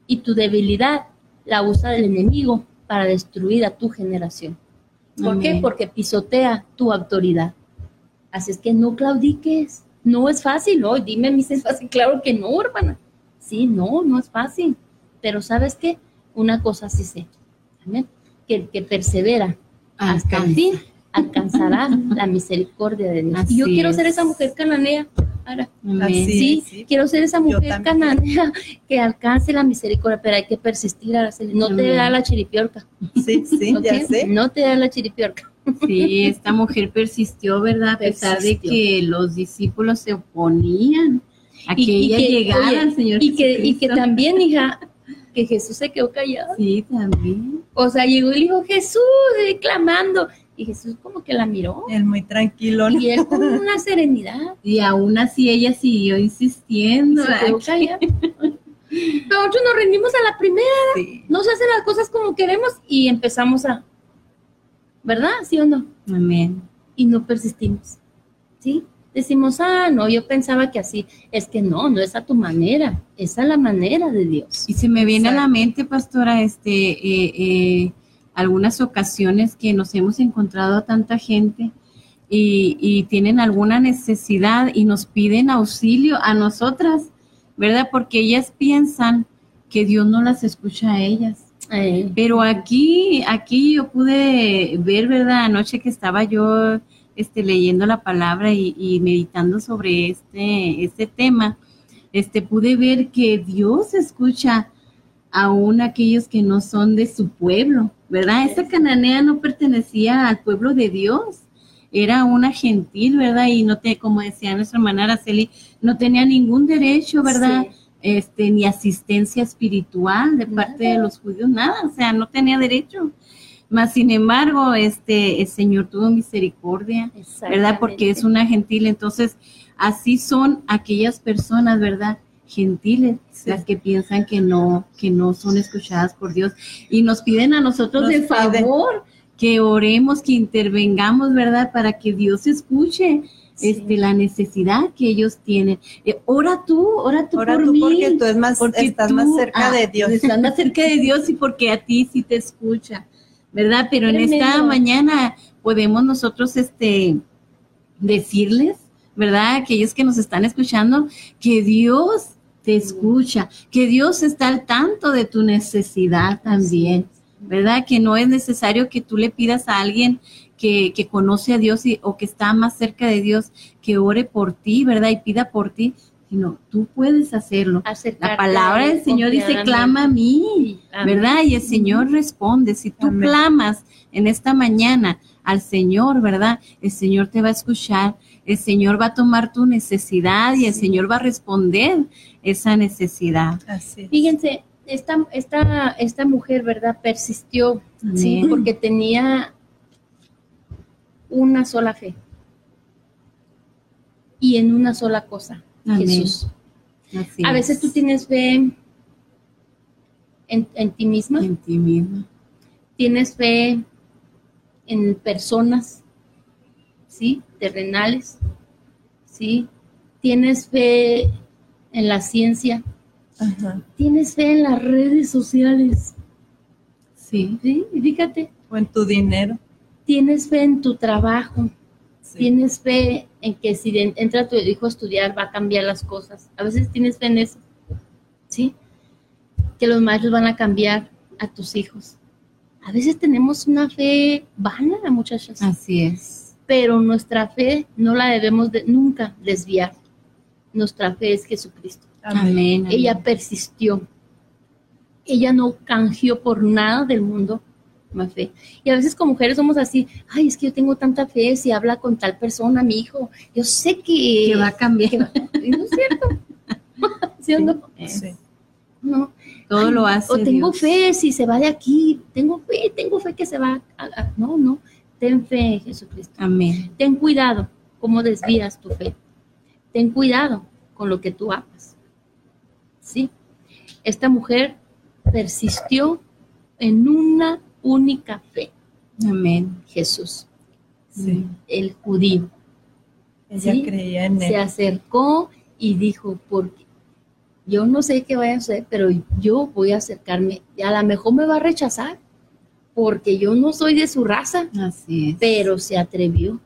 Y tu debilidad la usa el enemigo para destruir a tu generación. ¿Por qué? Porque pisotea tu autoridad. Así es que no claudiques. No es fácil, hoy dime, mi es fácil. Claro que no, hermana. Sí, no, no es fácil. Pero ¿sabes qué? Una cosa sí sé. Amén que el que persevera hasta el fin alcanzará la misericordia de Dios. y yo quiero ser esa mujer cananea. Ahora, sí, quiero ser esa mujer cananea que alcance la misericordia, pero hay que persistir. No te da la chiripiorca. Sí, sí, ya sé. No te da la chiripiorca. Sí, esta mujer persistió, ¿verdad? A pesar de que los discípulos se oponían a que ella llegara Señor y que, y que también, hija, que Jesús se quedó callado. Sí, también. O sea, llegó y dijo, Jesús, clamando. Y Jesús como que la miró. Él muy tranquilo. Y él con una serenidad. Y aún así ella siguió insistiendo. Se quedó callada. Nosotros nos rendimos a la primera. Sí. No se hacen las cosas como queremos y empezamos a... ¿Verdad? ¿Sí o no? Amén. Y no persistimos. ¿Sí? Decimos, ah, no, yo pensaba que así. Es que no, no es a tu manera, es a la manera de Dios. Y se me viene a la mente, pastora, este, eh, eh, algunas ocasiones que nos hemos encontrado a tanta gente y, y, tienen alguna necesidad y nos piden auxilio a nosotras, ¿verdad? Porque ellas piensan que Dios no las escucha a ellas. Pero aquí, aquí yo pude ver, ¿verdad? Anoche que estaba yo este, leyendo la palabra y, meditando sobre este, este tema, este, pude ver que Dios escucha aún a aquellos que no son de su pueblo, ¿verdad? Esa cananea no pertenecía al pueblo de Dios, era una gentil, ¿verdad? Y no te, como decía nuestra hermana Araceli, no tenía ningún derecho, ¿verdad? Este, ni asistencia espiritual de parte de los judíos, nada, o sea, no tenía derecho. Mas, sin embargo, este, el Señor tuvo misericordia, ¿verdad? Porque es una gentil. Entonces, así son aquellas personas, ¿verdad? gentiles, las que piensan que no, que no son escuchadas por Dios. Y nos piden a nosotros el favor que oremos, que intervengamos, ¿verdad? Para que Dios escuche. Este, la necesidad que ellos tienen. Eh, ora tú, ora tú ora por tú mí. porque tú es más, estás más cerca de Dios. Estás más cerca de Dios y porque a ti sí te escucha, ¿verdad? Pero en esta mañana podemos nosotros, este, decirles, ¿verdad? Aquellos que nos están escuchando, que Dios te escucha, que Dios está al tanto de tu necesidad también, ¿verdad? Que no es necesario que tú le pidas a alguien que, que conoce a Dios y, o que está más cerca de Dios, que ore por ti, ¿verdad? Y pida por ti, sino tú puedes hacerlo. la palabra del Señor dice, clama a mí, ¿verdad? Y el Señor responde. Si tú clamas en esta mañana al Señor, ¿verdad? El Señor te va a escuchar, el Señor va a tomar tu necesidad y el Señor va a responder esa necesidad. Así Fíjense, esta, esta, esta mujer, ¿verdad? Persistió, ¿sí? Porque tenía una sola fe y en una sola cosa, Jesús. a veces tú tienes fe en, ti misma. En ti misma. Tienes fe en personas, ¿sí? Terrenales, ¿sí? Tienes fe en la ciencia. Tienes fe en las redes sociales. Sí. Sí, fíjate. O en tu dinero tienes fe en tu trabajo, tienes fe en que si entra tu hijo a estudiar va a cambiar las cosas. A veces tienes fe en eso, ¿sí? Que los maestros van a cambiar a tus hijos. A veces tenemos una fe vana, muchachas. Así es. Pero nuestra fe no la debemos de, nunca desviar. Nuestra fe es Jesucristo. amén. Ella persistió. Ella no canjeó por nada del mundo más fe. Y a veces como mujeres somos así, ay, es que yo tengo tanta fe, si habla con tal persona, mi hijo, yo sé que... Que va a cambiar. no es cierto. ¿Sí, no? Todo lo hace. O tengo fe, si se va de aquí, tengo fe, tengo fe que se va. A, no, no. Ten fe, Jesucristo. Amén. Ten cuidado cómo desvías tu fe. Ten cuidado con lo que tú hagas. ¿Sí? Esta mujer persistió en una única fe. Amén. Jesús. El judío. Ella creía en él. Se acercó y dijo, porque yo no sé qué vaya a hacer, pero yo voy a acercarme. Y a lo mejor me va a rechazar, porque yo no soy de su raza. Así es. Pero se atrevió.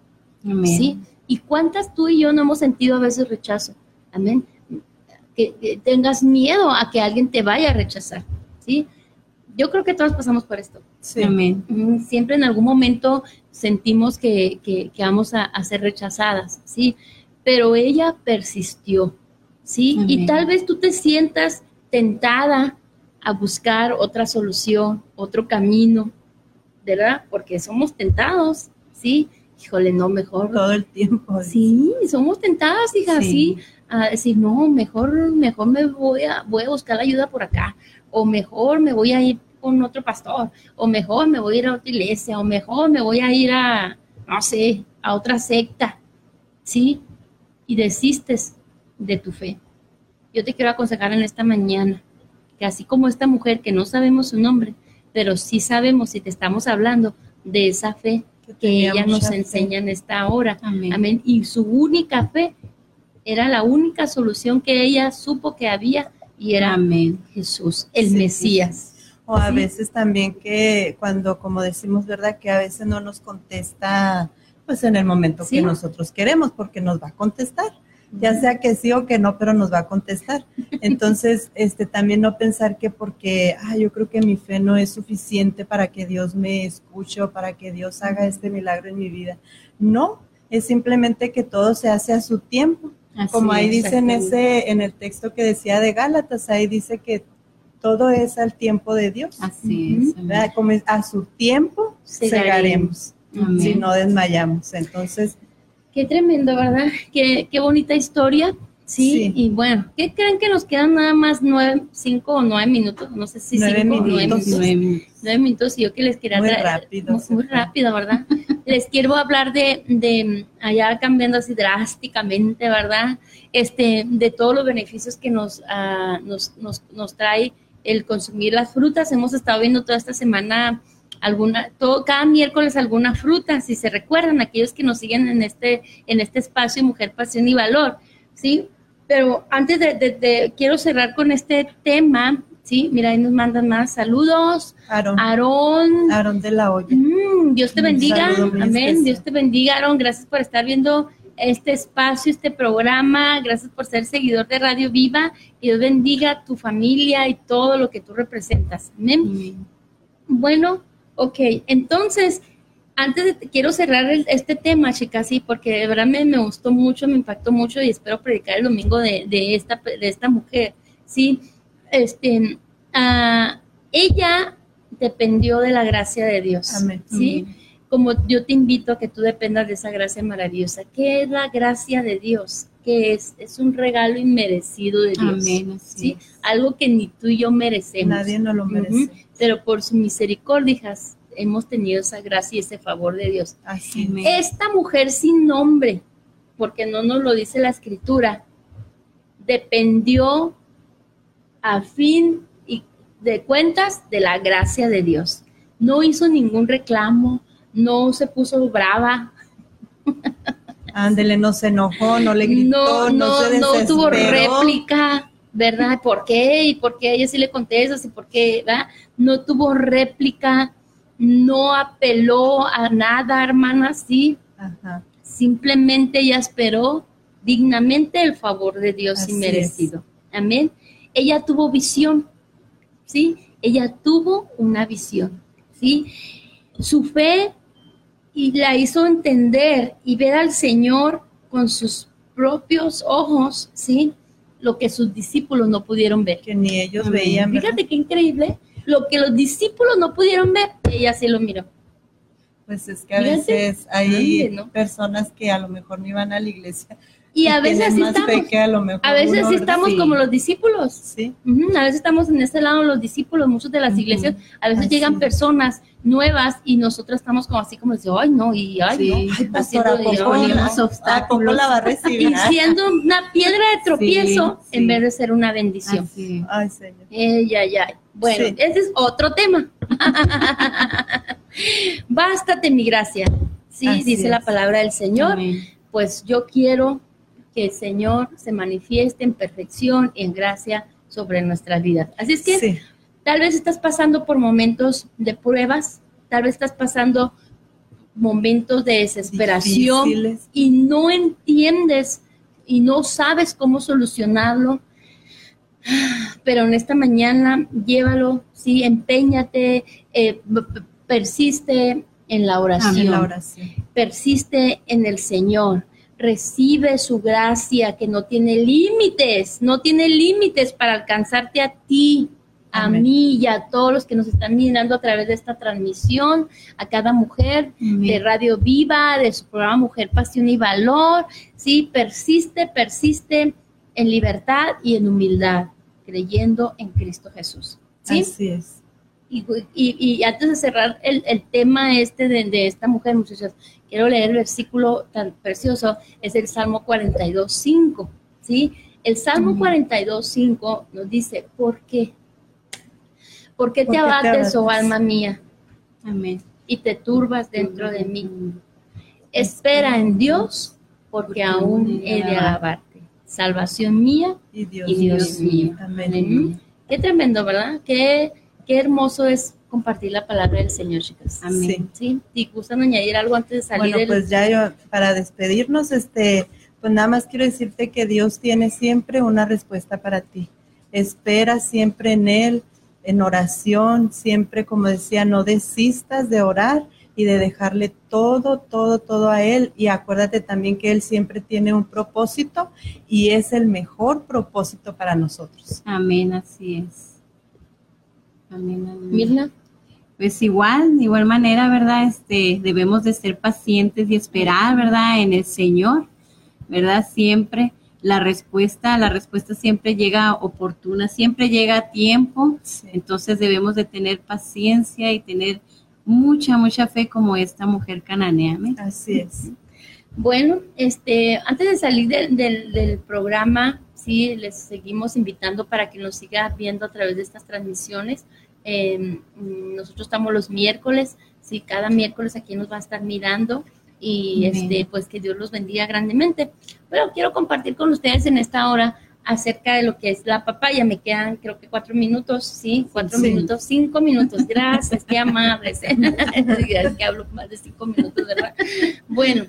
Amén. ¿Sí? ¿Y cuántas tú y yo no hemos sentido a veces rechazo? Amén. Que, que, tengas miedo a que alguien te vaya a rechazar, ¿sí? Yo creo que todos pasamos por esto. Siempre en algún momento sentimos que, vamos a, ser rechazadas, ¿sí? Pero ella persistió, ¿sí? Y tal vez tú te sientas tentada a buscar otra solución, otro camino, ¿verdad? Porque somos tentados, ¿sí? Híjole, no, mejor. Todo el tiempo. Sí, somos tentadas, hija, sí. A decir, no, mejor, mejor me voy a, voy a buscar ayuda por acá. O mejor me voy a ir con otro pastor, o mejor me voy a ir a otra iglesia, o mejor me voy a ir a, no sé, a otra secta, ¿sí? Y desistes de tu fe. Yo te quiero aconsejar en esta mañana que así como esta mujer que no sabemos su nombre, pero sí sabemos si te estamos hablando de esa fe que, ella nos enseña en esta hora. Amén. Y su única fe era la única solución que ella supo que había y era Amén. Jesús, el Mesías. O a veces también que cuando, como decimos, ¿verdad? Que a veces no nos contesta pues en el momento que nosotros queremos, porque nos va a contestar. Ya sea que sí o que no, pero nos va a contestar. Entonces, este también no pensar que porque, ah, yo creo que mi fe no es suficiente para que Dios me escuche o para que Dios haga este milagro en mi vida. No, es simplemente que todo se hace a su tiempo. Como ahí dice en ese, en el texto que decía de Gálatas, ahí dice que todo es al tiempo de Dios. Así es. A su tiempo segaremos, si no desmayamos. Entonces. Qué tremendo, ¿verdad? Qué, qué bonita historia Sí, y bueno, ¿qué creen que nos quedan nada más nueve, cinco o nueve minutos? No sé si nueve cinco minutos. nueve minutos. Nueve minutos. y yo que les quiero muy rápido. Muy, rápido, ¿verdad? les quiero hablar de, de, allá cambiando así drásticamente, ¿verdad? Este, de todos los beneficios que nos, uh, nos, nos, nos trae el consumir las frutas. Hemos estado viendo toda esta semana alguna, todo, cada miércoles alguna fruta, si se recuerdan, aquellos que nos siguen en este, en este espacio Mujer, Pasión y Valor, ¿sí? Pero antes de, quiero cerrar con este tema, ¿sí? Mira, ahí nos mandan más saludos. Aarón. Aarón. Aarón de la olla. Mm, Dios te bendiga. Amén. Dios te bendiga, Aarón. Gracias por estar viendo este espacio, este programa. Gracias por ser seguidor de Radio Viva. Que Dios bendiga tu familia y todo lo que tú representas. Amén. Bueno, ok. Entonces, antes de, quiero cerrar este tema, chicas, sí, porque de verdad me, me, gustó mucho, me impactó mucho y espero predicar el domingo de, de esta, de esta mujer, sí. Este, uh, ella dependió de la gracia de Dios, Amén. sí. Como yo te invito a que tú dependas de esa gracia maravillosa. ¿Qué es la gracia de Dios? que es? Es un regalo inmerecido de Dios. Amén, ¿sí? Algo que ni tú y yo merecemos. Nadie nos lo merece. Uh -huh. Pero por su misericordia, hemos tenido esa gracia y ese favor de Dios. Así Esta mujer sin nombre, porque no nos lo dice la escritura, dependió a fin y de cuentas de la gracia de Dios. No hizo ningún reclamo, no se puso brava. Ándele, no se enojó, no le gritó, no, no, no, no tuvo réplica, ¿verdad? ¿Por qué? ¿Y por qué ella sí le contestas? ¿Y por qué? ¿verdad? No tuvo réplica, no apeló a nada, hermana, sí. Ajá. Simplemente ella esperó dignamente el favor de Dios Así inmerecido. Amén. Ella tuvo visión, ¿sí? Ella tuvo una visión, ¿sí? Su fe y la hizo entender y ver al Señor con sus propios ojos, ¿sí? Lo que sus discípulos no pudieron ver. Que ni ellos veían. ¿verdad? Fíjate qué increíble. Lo que los discípulos no pudieron ver, ella sí lo miró. Pues es que a Fíjate, veces hay grande, ¿no? personas que a lo mejor no iban a la iglesia. Y a veces sí estamos, a lo mejor a veces sí estamos Sí. como los discípulos. Sí, A veces estamos en este lado los discípulos, muchos de las iglesias, a veces Así llegan personas nuevas y nosotros estamos como así como de, ay no, y ay Sí. no, Ay, pastora, haciendo ¿a de- poco, ponemos ¿a poco obstáculos. la va a recibir? y siendo una piedra de tropiezo en vez de ser una bendición. Así. Ay, Señor. Ey, ay, ay. Bueno, ese es otro tema. Bástate mi gracia. Sí, Así dice la palabra del Señor. Amén. Pues yo quiero que el Señor se manifieste en perfección y en gracia sobre nuestras vidas. Así es que Sí, tal vez estás pasando por momentos de pruebas, tal vez estás pasando momentos de desesperación difíciles. y no entiendes y no sabes cómo solucionarlo. Pero en esta mañana llévalo, sí, empeñate, eh, persiste en la oración en la oración. persiste en el Señor, recibe su gracia que no tiene límites, no tiene límites para alcanzarte a ti, a Amén. mí y a todos los que nos están mirando a través de esta transmisión, a cada mujer de Radio Viva, de su programa Mujer, Pasión y Valor, sí, persiste, persiste en libertad y en humildad, creyendo en Cristo Jesús. ¿sí? Así es. Y, y- y antes de cerrar el, el tema este de, de esta mujer, muchachos, quiero leer el versículo tan precioso, es el Salmo 42, 5, ¿sí? El Salmo Ujú. 42, 5 nos dice, ¿por qué? ¿Por qué ¿Por te abates, oh alma mía, Amén. y te turbas dentro de mí? Espera en Dios, porque aún he de alabarte. Salvación mía Y Dios, y Dios mío. Amén. Amén. Qué tremendo, ¿verdad? Qué, qué hermoso es compartir la palabra del Señor, chicas. Amén. Sí, y gustan añadir algo antes de salir Bueno, del- pues ya yo, para despedirnos, este, pues nada más quiero decirte que Dios tiene siempre una respuesta para ti. Espera siempre en Él, en oración, siempre, como decía, no desistas de orar y de dejarle todo, todo, todo a Él. Y acuérdate también que Él siempre tiene un propósito y es el mejor propósito para nosotros. Amén, así es. Amén, amén. Mirna, Pues igual, de igual manera, ¿verdad? Este, debemos de ser pacientes y esperar, ¿verdad? En el Señor, ¿verdad? Siempre la respuesta, la respuesta siempre llega oportuna, siempre llega a tiempo, entonces debemos de tener paciencia y tener mucha, mucha fe como esta mujer cananea. Así es. Bueno, este, antes de salir del, programa, sí, les seguimos invitando para que nos siga viendo a través de estas transmisiones. Em, nosotros estamos los miércoles, sí, cada miércoles aquí nos va a estar mirando y este, pues que Dios los bendiga grandemente. Pero quiero compartir con ustedes en esta hora acerca de lo que es la papaya. Me quedan creo que cuatro minutos, sí, cuatro minutos, cinco minutos. Gracias, qué amables. es que hablo más de cinco minutos, ¿verdad? Bueno,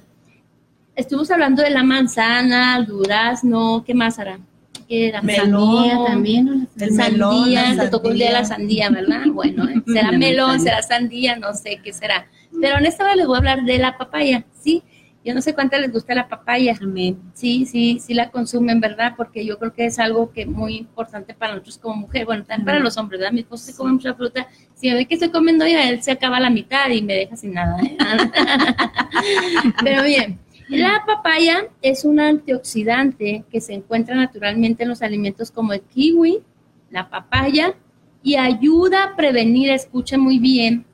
estuvimos hablando de la manzana, el durazno, ¿qué más hará? ¿Qué era? Melón, también. El sandía, te tocó el día de la sandía, ¿verdad? Bueno, ¿eh? será melón, será sandía, no sé qué será. Pero en esta vez les voy a hablar de la papaya, ¿sí? Yo no sé cuánta les gusta la papaya. Sí, sí, sí la consumen, ¿verdad? Porque yo creo que es algo que muy importante para nosotros como mujer. Bueno, también para los hombres, ¿verdad? Mi esposo se come mucha fruta. Si ve que estoy comiendo yo, él se acaba la mitad y me deja sin nada. ¿eh? Pero bien, la papaya es un antioxidante que se encuentra naturalmente en los alimentos como el kiwi, la papaya, y ayuda a prevenir, escuchen muy bien,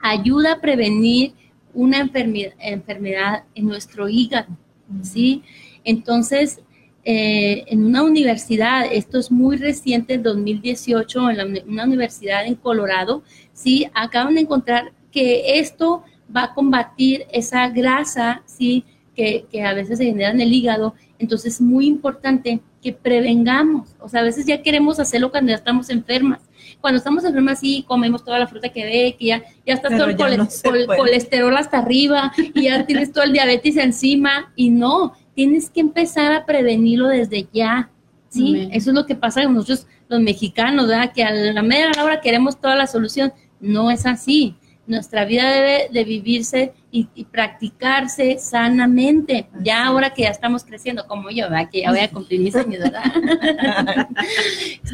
ayuda a prevenir una enfermedad, en nuestro hígado, ¿sí? Entonces, eh, en una universidad, esto es muy reciente, en 2018, en una universidad en Colorado, ¿sí? Acaban de encontrar que esto va a combatir esa grasa, ¿sí? Que, que a veces se genera en el hígado. Entonces, es muy importante que prevengamos. O sea, a veces ya queremos hacerlo cuando ya estamos enfermas cuando estamos enfermas sí comemos toda la fruta que ve, que ya, ya está todo el, colesterol hasta arriba y ya tienes todo el diabetes encima y no, tienes que empezar a prevenirlo desde ya. Sí, eso es lo que pasa con nosotros los mexicanos, ¿verdad? Que a la media hora queremos toda la solución. No es así. Nuestra vida debe de vivirse y, practicarse sanamente. Ya ahora que ya estamos creciendo, como yo, ¿verdad? que ya voy a cumplir mis años, ¿verdad?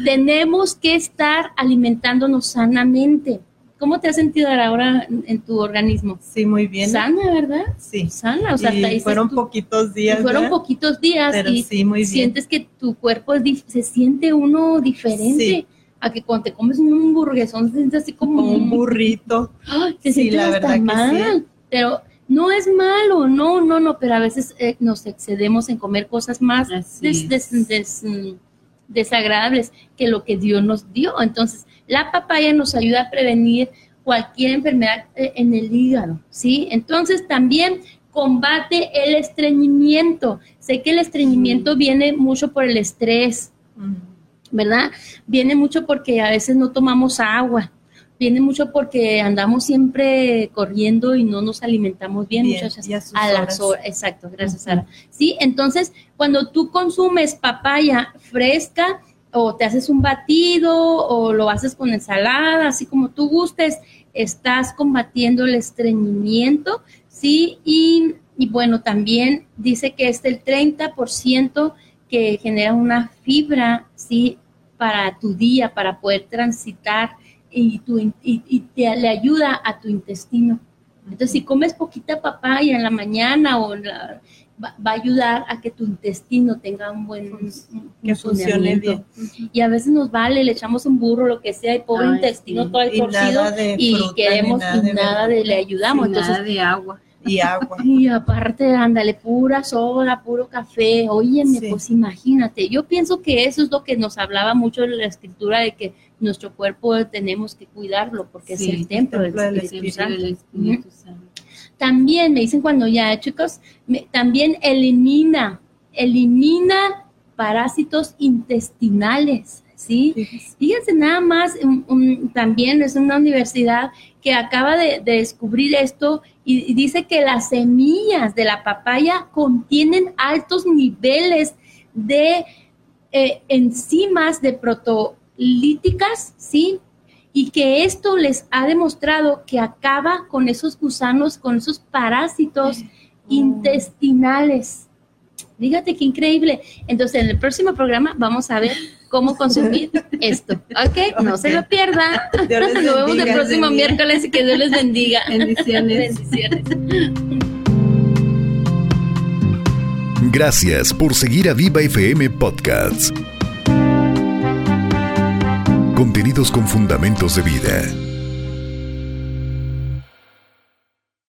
Tenemos que estar alimentándonos sanamente. ¿Cómo te has sentido ahora en tu organismo? Sí, muy bien. Sana, ¿verdad? Sí. Sana, o sea, y fueron poquitos días. Fueron poquitos días y sí, muy bien. sientes que tu cuerpo se siente uno diferente. Sí a que cuando te comes un hamburguesón te sientes así como, un burrito. Ay, te sí, la verdad mal. Pero no es malo, no, no, no, pero a veces eh, nos excedemos en comer cosas más desagradables que lo que Dios nos dio. Entonces, la papaya nos ayuda a prevenir cualquier enfermedad eh, en el hígado, ¿sí? Entonces, también combate el estreñimiento. Sé que el estreñimiento viene mucho por el estrés. ¿Verdad? Viene mucho porque a veces no tomamos agua, viene mucho porque andamos siempre corriendo y no nos alimentamos bien, muchachas. A, las horas. Exacto, gracias, Sara. Sí, entonces, cuando tú consumes papaya fresca, o te haces un batido, o lo haces con ensalada, así como tú gustes, estás combatiendo el estreñimiento, ¿sí? Y, y bueno, también dice que es el 30% que genera una fibra, ¿sí? Para tu día, para poder transitar y, tu, y, te, le ayuda a tu intestino. Entonces, si comes poquita papaya en la mañana o va, a ayudar a que tu intestino tenga un buen que funcione bien. Y a veces nos vale, le echamos un burro, lo que sea, y pobre intestino todo el torcido y queremos y nada de, le ayudamos. Entonces, nada de agua y agua. Y aparte, ándale, pura soda, puro café. Óyeme, pues imagínate. Yo pienso que eso es lo que nos hablaba mucho en la escritura de que nuestro cuerpo tenemos que cuidarlo porque es el templo, del, Espíritu, Santo. También me dicen cuando ya, chicos, también elimina, elimina parásitos intestinales. ¿Sí? Fíjense nada más, también es una universidad que acaba de, descubrir esto y, dice que las semillas de la papaya contienen altos niveles de eh, enzimas de protolíticas, ¿sí? Y que esto les ha demostrado que acaba con esos gusanos, con esos parásitos intestinales. Dígate qué increíble. Entonces, en el próximo programa vamos a ver cómo consumir esto. ¿Ok? No se lo pierda. Nos vemos el próximo miércoles y que Dios les bendiga. Bendiciones. Bendiciones. Gracias por seguir a Viva FM Podcasts. Contenidos con fundamentos de vida.